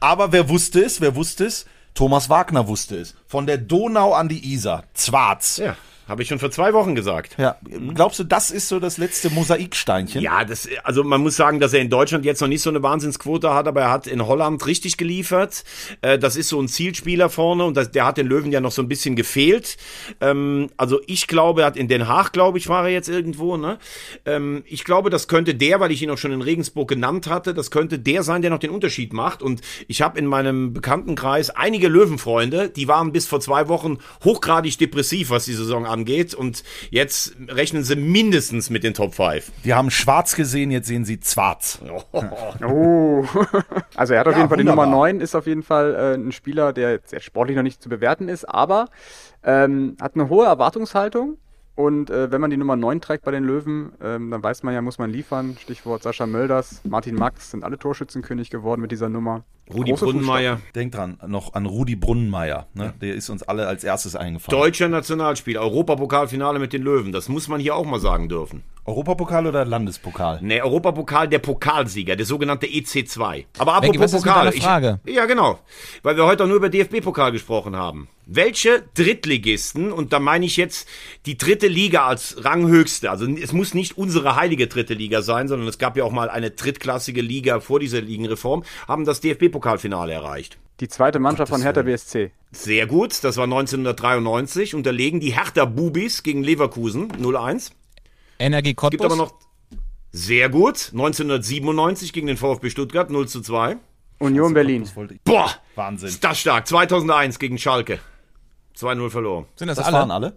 Aber wer wusste es? Wer wusste es? Thomas Wagner wusste es. Von der Donau an die Isar. Zwarz. Ja. Habe ich schon vor zwei Wochen gesagt. Ja, glaubst du, das ist so das letzte Mosaiksteinchen? Ja, das, also man muss sagen, dass er in Deutschland jetzt noch nicht so eine Wahnsinnsquote hat, aber er hat in Holland richtig geliefert. Äh, das ist so ein Zielspieler vorne und das, der hat den Löwen ja noch so ein bisschen gefehlt. Ähm, also ich glaube, er hat in Den Haag, glaube ich, war er jetzt irgendwo. Ne? Ähm, ich glaube, das könnte der, weil ich ihn auch schon in Regensburg genannt hatte, das könnte der sein, der noch den Unterschied macht. Und ich habe in meinem Bekanntenkreis einige Löwenfreunde, die waren bis vor zwei Wochen hochgradig depressiv, was die Saison angeht angeht. Und jetzt rechnen sie mindestens mit den Top 5. Die haben schwarz gesehen, jetzt sehen sie schwarz. Oh. Also er hat auf ja, jeden Fall wunderbar. die Nummer 9, ist auf jeden Fall äh, ein Spieler, der jetzt sportlich noch nicht zu bewerten ist, aber ähm, hat eine hohe Erwartungshaltung. Und äh, wenn man die Nummer 9 trägt bei den Löwen, ähm, dann weiß man ja, muss man liefern. Stichwort Sascha Mölders, Martin Max sind alle Torschützenkönig geworden mit dieser Nummer. Rudi Brunnenmeier. Denk dran, noch an Rudi Brunnenmeier. Ne? Ja. Der ist uns alle als erstes eingefallen. Deutscher Nationalspieler, Europapokalfinale mit den Löwen. Das muss man hier auch mal sagen dürfen. Europapokal oder Landespokal? Ne, Europapokal der Pokalsieger, der sogenannte EC2. Aber apropos Pokal. Frage? Ich, ja, genau. Weil wir heute auch nur über DFB-Pokal gesprochen haben. Welche Drittligisten, und da meine ich jetzt die dritte Liga als Ranghöchste, also es muss nicht unsere heilige dritte Liga sein, sondern es gab ja auch mal eine drittklassige Liga vor dieser Ligenreform, haben das DFB-Pokalfinale erreicht. Die zweite Mannschaft von Hertha BSC. Sehr gut, das war 1993. Unterlegen die Hertha Bubis gegen Leverkusen 0-1. Energie Cottbus. Gibt aber noch sehr gut. 1997 gegen den VfB Stuttgart 0 zu 2. Union Berlin. Boah, Wahnsinn. Ist das stark. 2001 gegen Schalke. 2-0 verloren. Sind das, das alle? waren alle?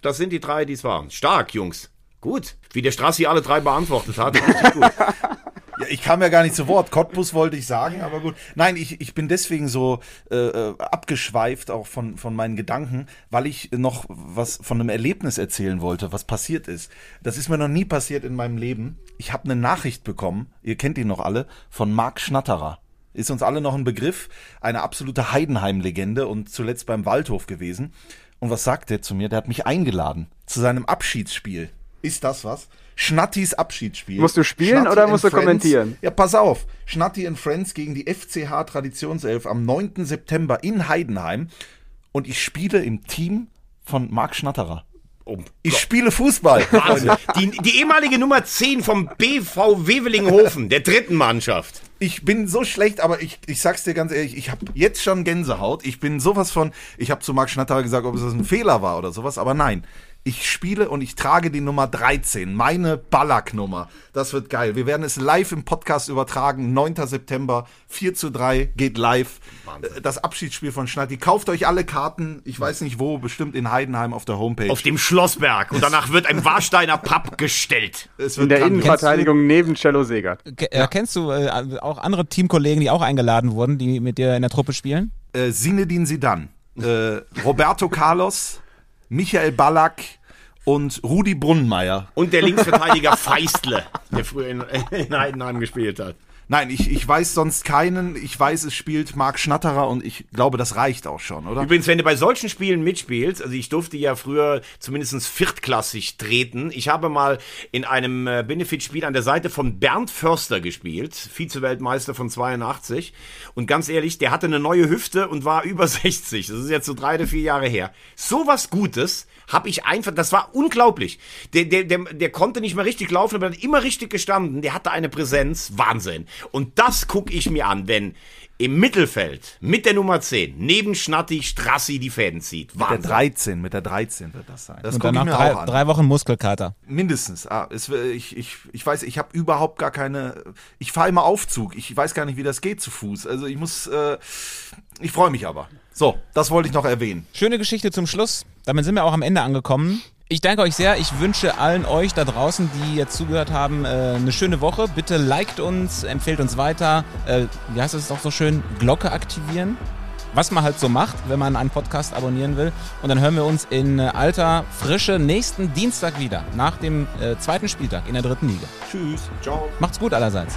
Das sind die drei, die es waren. Stark, Jungs. Gut. Wie der Strassi alle drei beantwortet hat. gut. Ja, ich kam ja gar nicht zu Wort. Cottbus wollte ich sagen, aber gut. Nein, ich, ich bin deswegen so äh, äh, abgeschweift auch von, von meinen Gedanken, weil ich noch was von einem Erlebnis erzählen wollte, was passiert ist. Das ist mir noch nie passiert in meinem Leben. Ich habe eine Nachricht bekommen, ihr kennt ihn noch alle, von Marc Schnatterer. Ist uns alle noch ein Begriff, eine absolute Heidenheim-Legende und zuletzt beim Waldhof gewesen. Und was sagt der zu mir? Der hat mich eingeladen zu seinem Abschiedsspiel. Ist das was? Schnattis Abschiedsspiel. Musst du spielen Schnatti oder musst du Friends. kommentieren? Ja, pass auf. Schnatti and Friends gegen die FCH Traditionself am 9. September in Heidenheim. Und ich spiele im Team von Marc Schnatterer. Oh ich spiele Fußball. Wahnsinn. Die, die ehemalige Nummer 10 vom BV Wevelinghofen, der dritten Mannschaft. Ich bin so schlecht, aber ich, ich sag's dir ganz ehrlich, ich habe jetzt schon Gänsehaut. Ich bin sowas von, ich habe zu Marc Schnatterer gesagt, ob es ein Fehler war oder sowas, aber nein ich spiele und ich trage die Nummer 13, meine Ballack-Nummer. Das wird geil. Wir werden es live im Podcast übertragen. 9. September, 4 zu 3, geht live. Wahnsinn. Das Abschiedsspiel von Schnatti. Kauft euch alle Karten, ich weiß nicht wo, bestimmt in Heidenheim auf der Homepage. Auf dem Schlossberg. Und danach wird ein Warsteiner Papp gestellt. in der Innenverteidigung neben Cello Segert. Ja. Kennst du äh, auch andere Teamkollegen, die auch eingeladen wurden, die mit dir in der Truppe spielen? Äh, Sinedin Sidan. Äh, Roberto Carlos. Michael Ballack und Rudi Brunnenmeier. Und der Linksverteidiger Feistle, der früher in, in Heidenheim gespielt hat. Nein, ich, ich weiß sonst keinen. Ich weiß, es spielt Marc Schnatterer und ich glaube, das reicht auch schon, oder? Übrigens, wenn du bei solchen Spielen mitspielst, also ich durfte ja früher zumindest viertklassig treten. Ich habe mal in einem äh, Benefitspiel an der Seite von Bernd Förster gespielt, Vize-Weltmeister von 82. Und ganz ehrlich, der hatte eine neue Hüfte und war über 60. Das ist jetzt so drei oder vier Jahre her. So was Gutes habe ich einfach, das war unglaublich. Der, der, der, der konnte nicht mehr richtig laufen, aber hat immer richtig gestanden. Der hatte eine Präsenz, Wahnsinn. Und das gucke ich mir an, wenn im Mittelfeld mit der Nummer 10 neben Schnatti Strassi die Fäden zieht. Wahnsinn. Mit der 13, mit der 13 wird das sein. Das Und danach drei, drei, Wochen Muskelkater. Mindestens. Ah, es, ich, ich, ich weiß, ich habe überhaupt gar keine. Ich fahre immer Aufzug. Ich weiß gar nicht, wie das geht zu Fuß. Also ich muss. Äh, ich freue mich aber. So, das wollte ich noch erwähnen. Schöne Geschichte zum Schluss. Damit sind wir auch am Ende angekommen. Ich danke euch sehr. Ich wünsche allen euch da draußen, die jetzt zugehört haben, äh, eine schöne Woche. Bitte liked uns, empfehlt uns weiter. Äh, wie heißt es doch so schön? Glocke aktivieren. Was man halt so macht, wenn man einen Podcast abonnieren will. Und dann hören wir uns in äh, alter Frische nächsten Dienstag wieder. Nach dem zweiten Spieltag in der dritten Liga. Tschüss. Ciao. Macht's gut allerseits.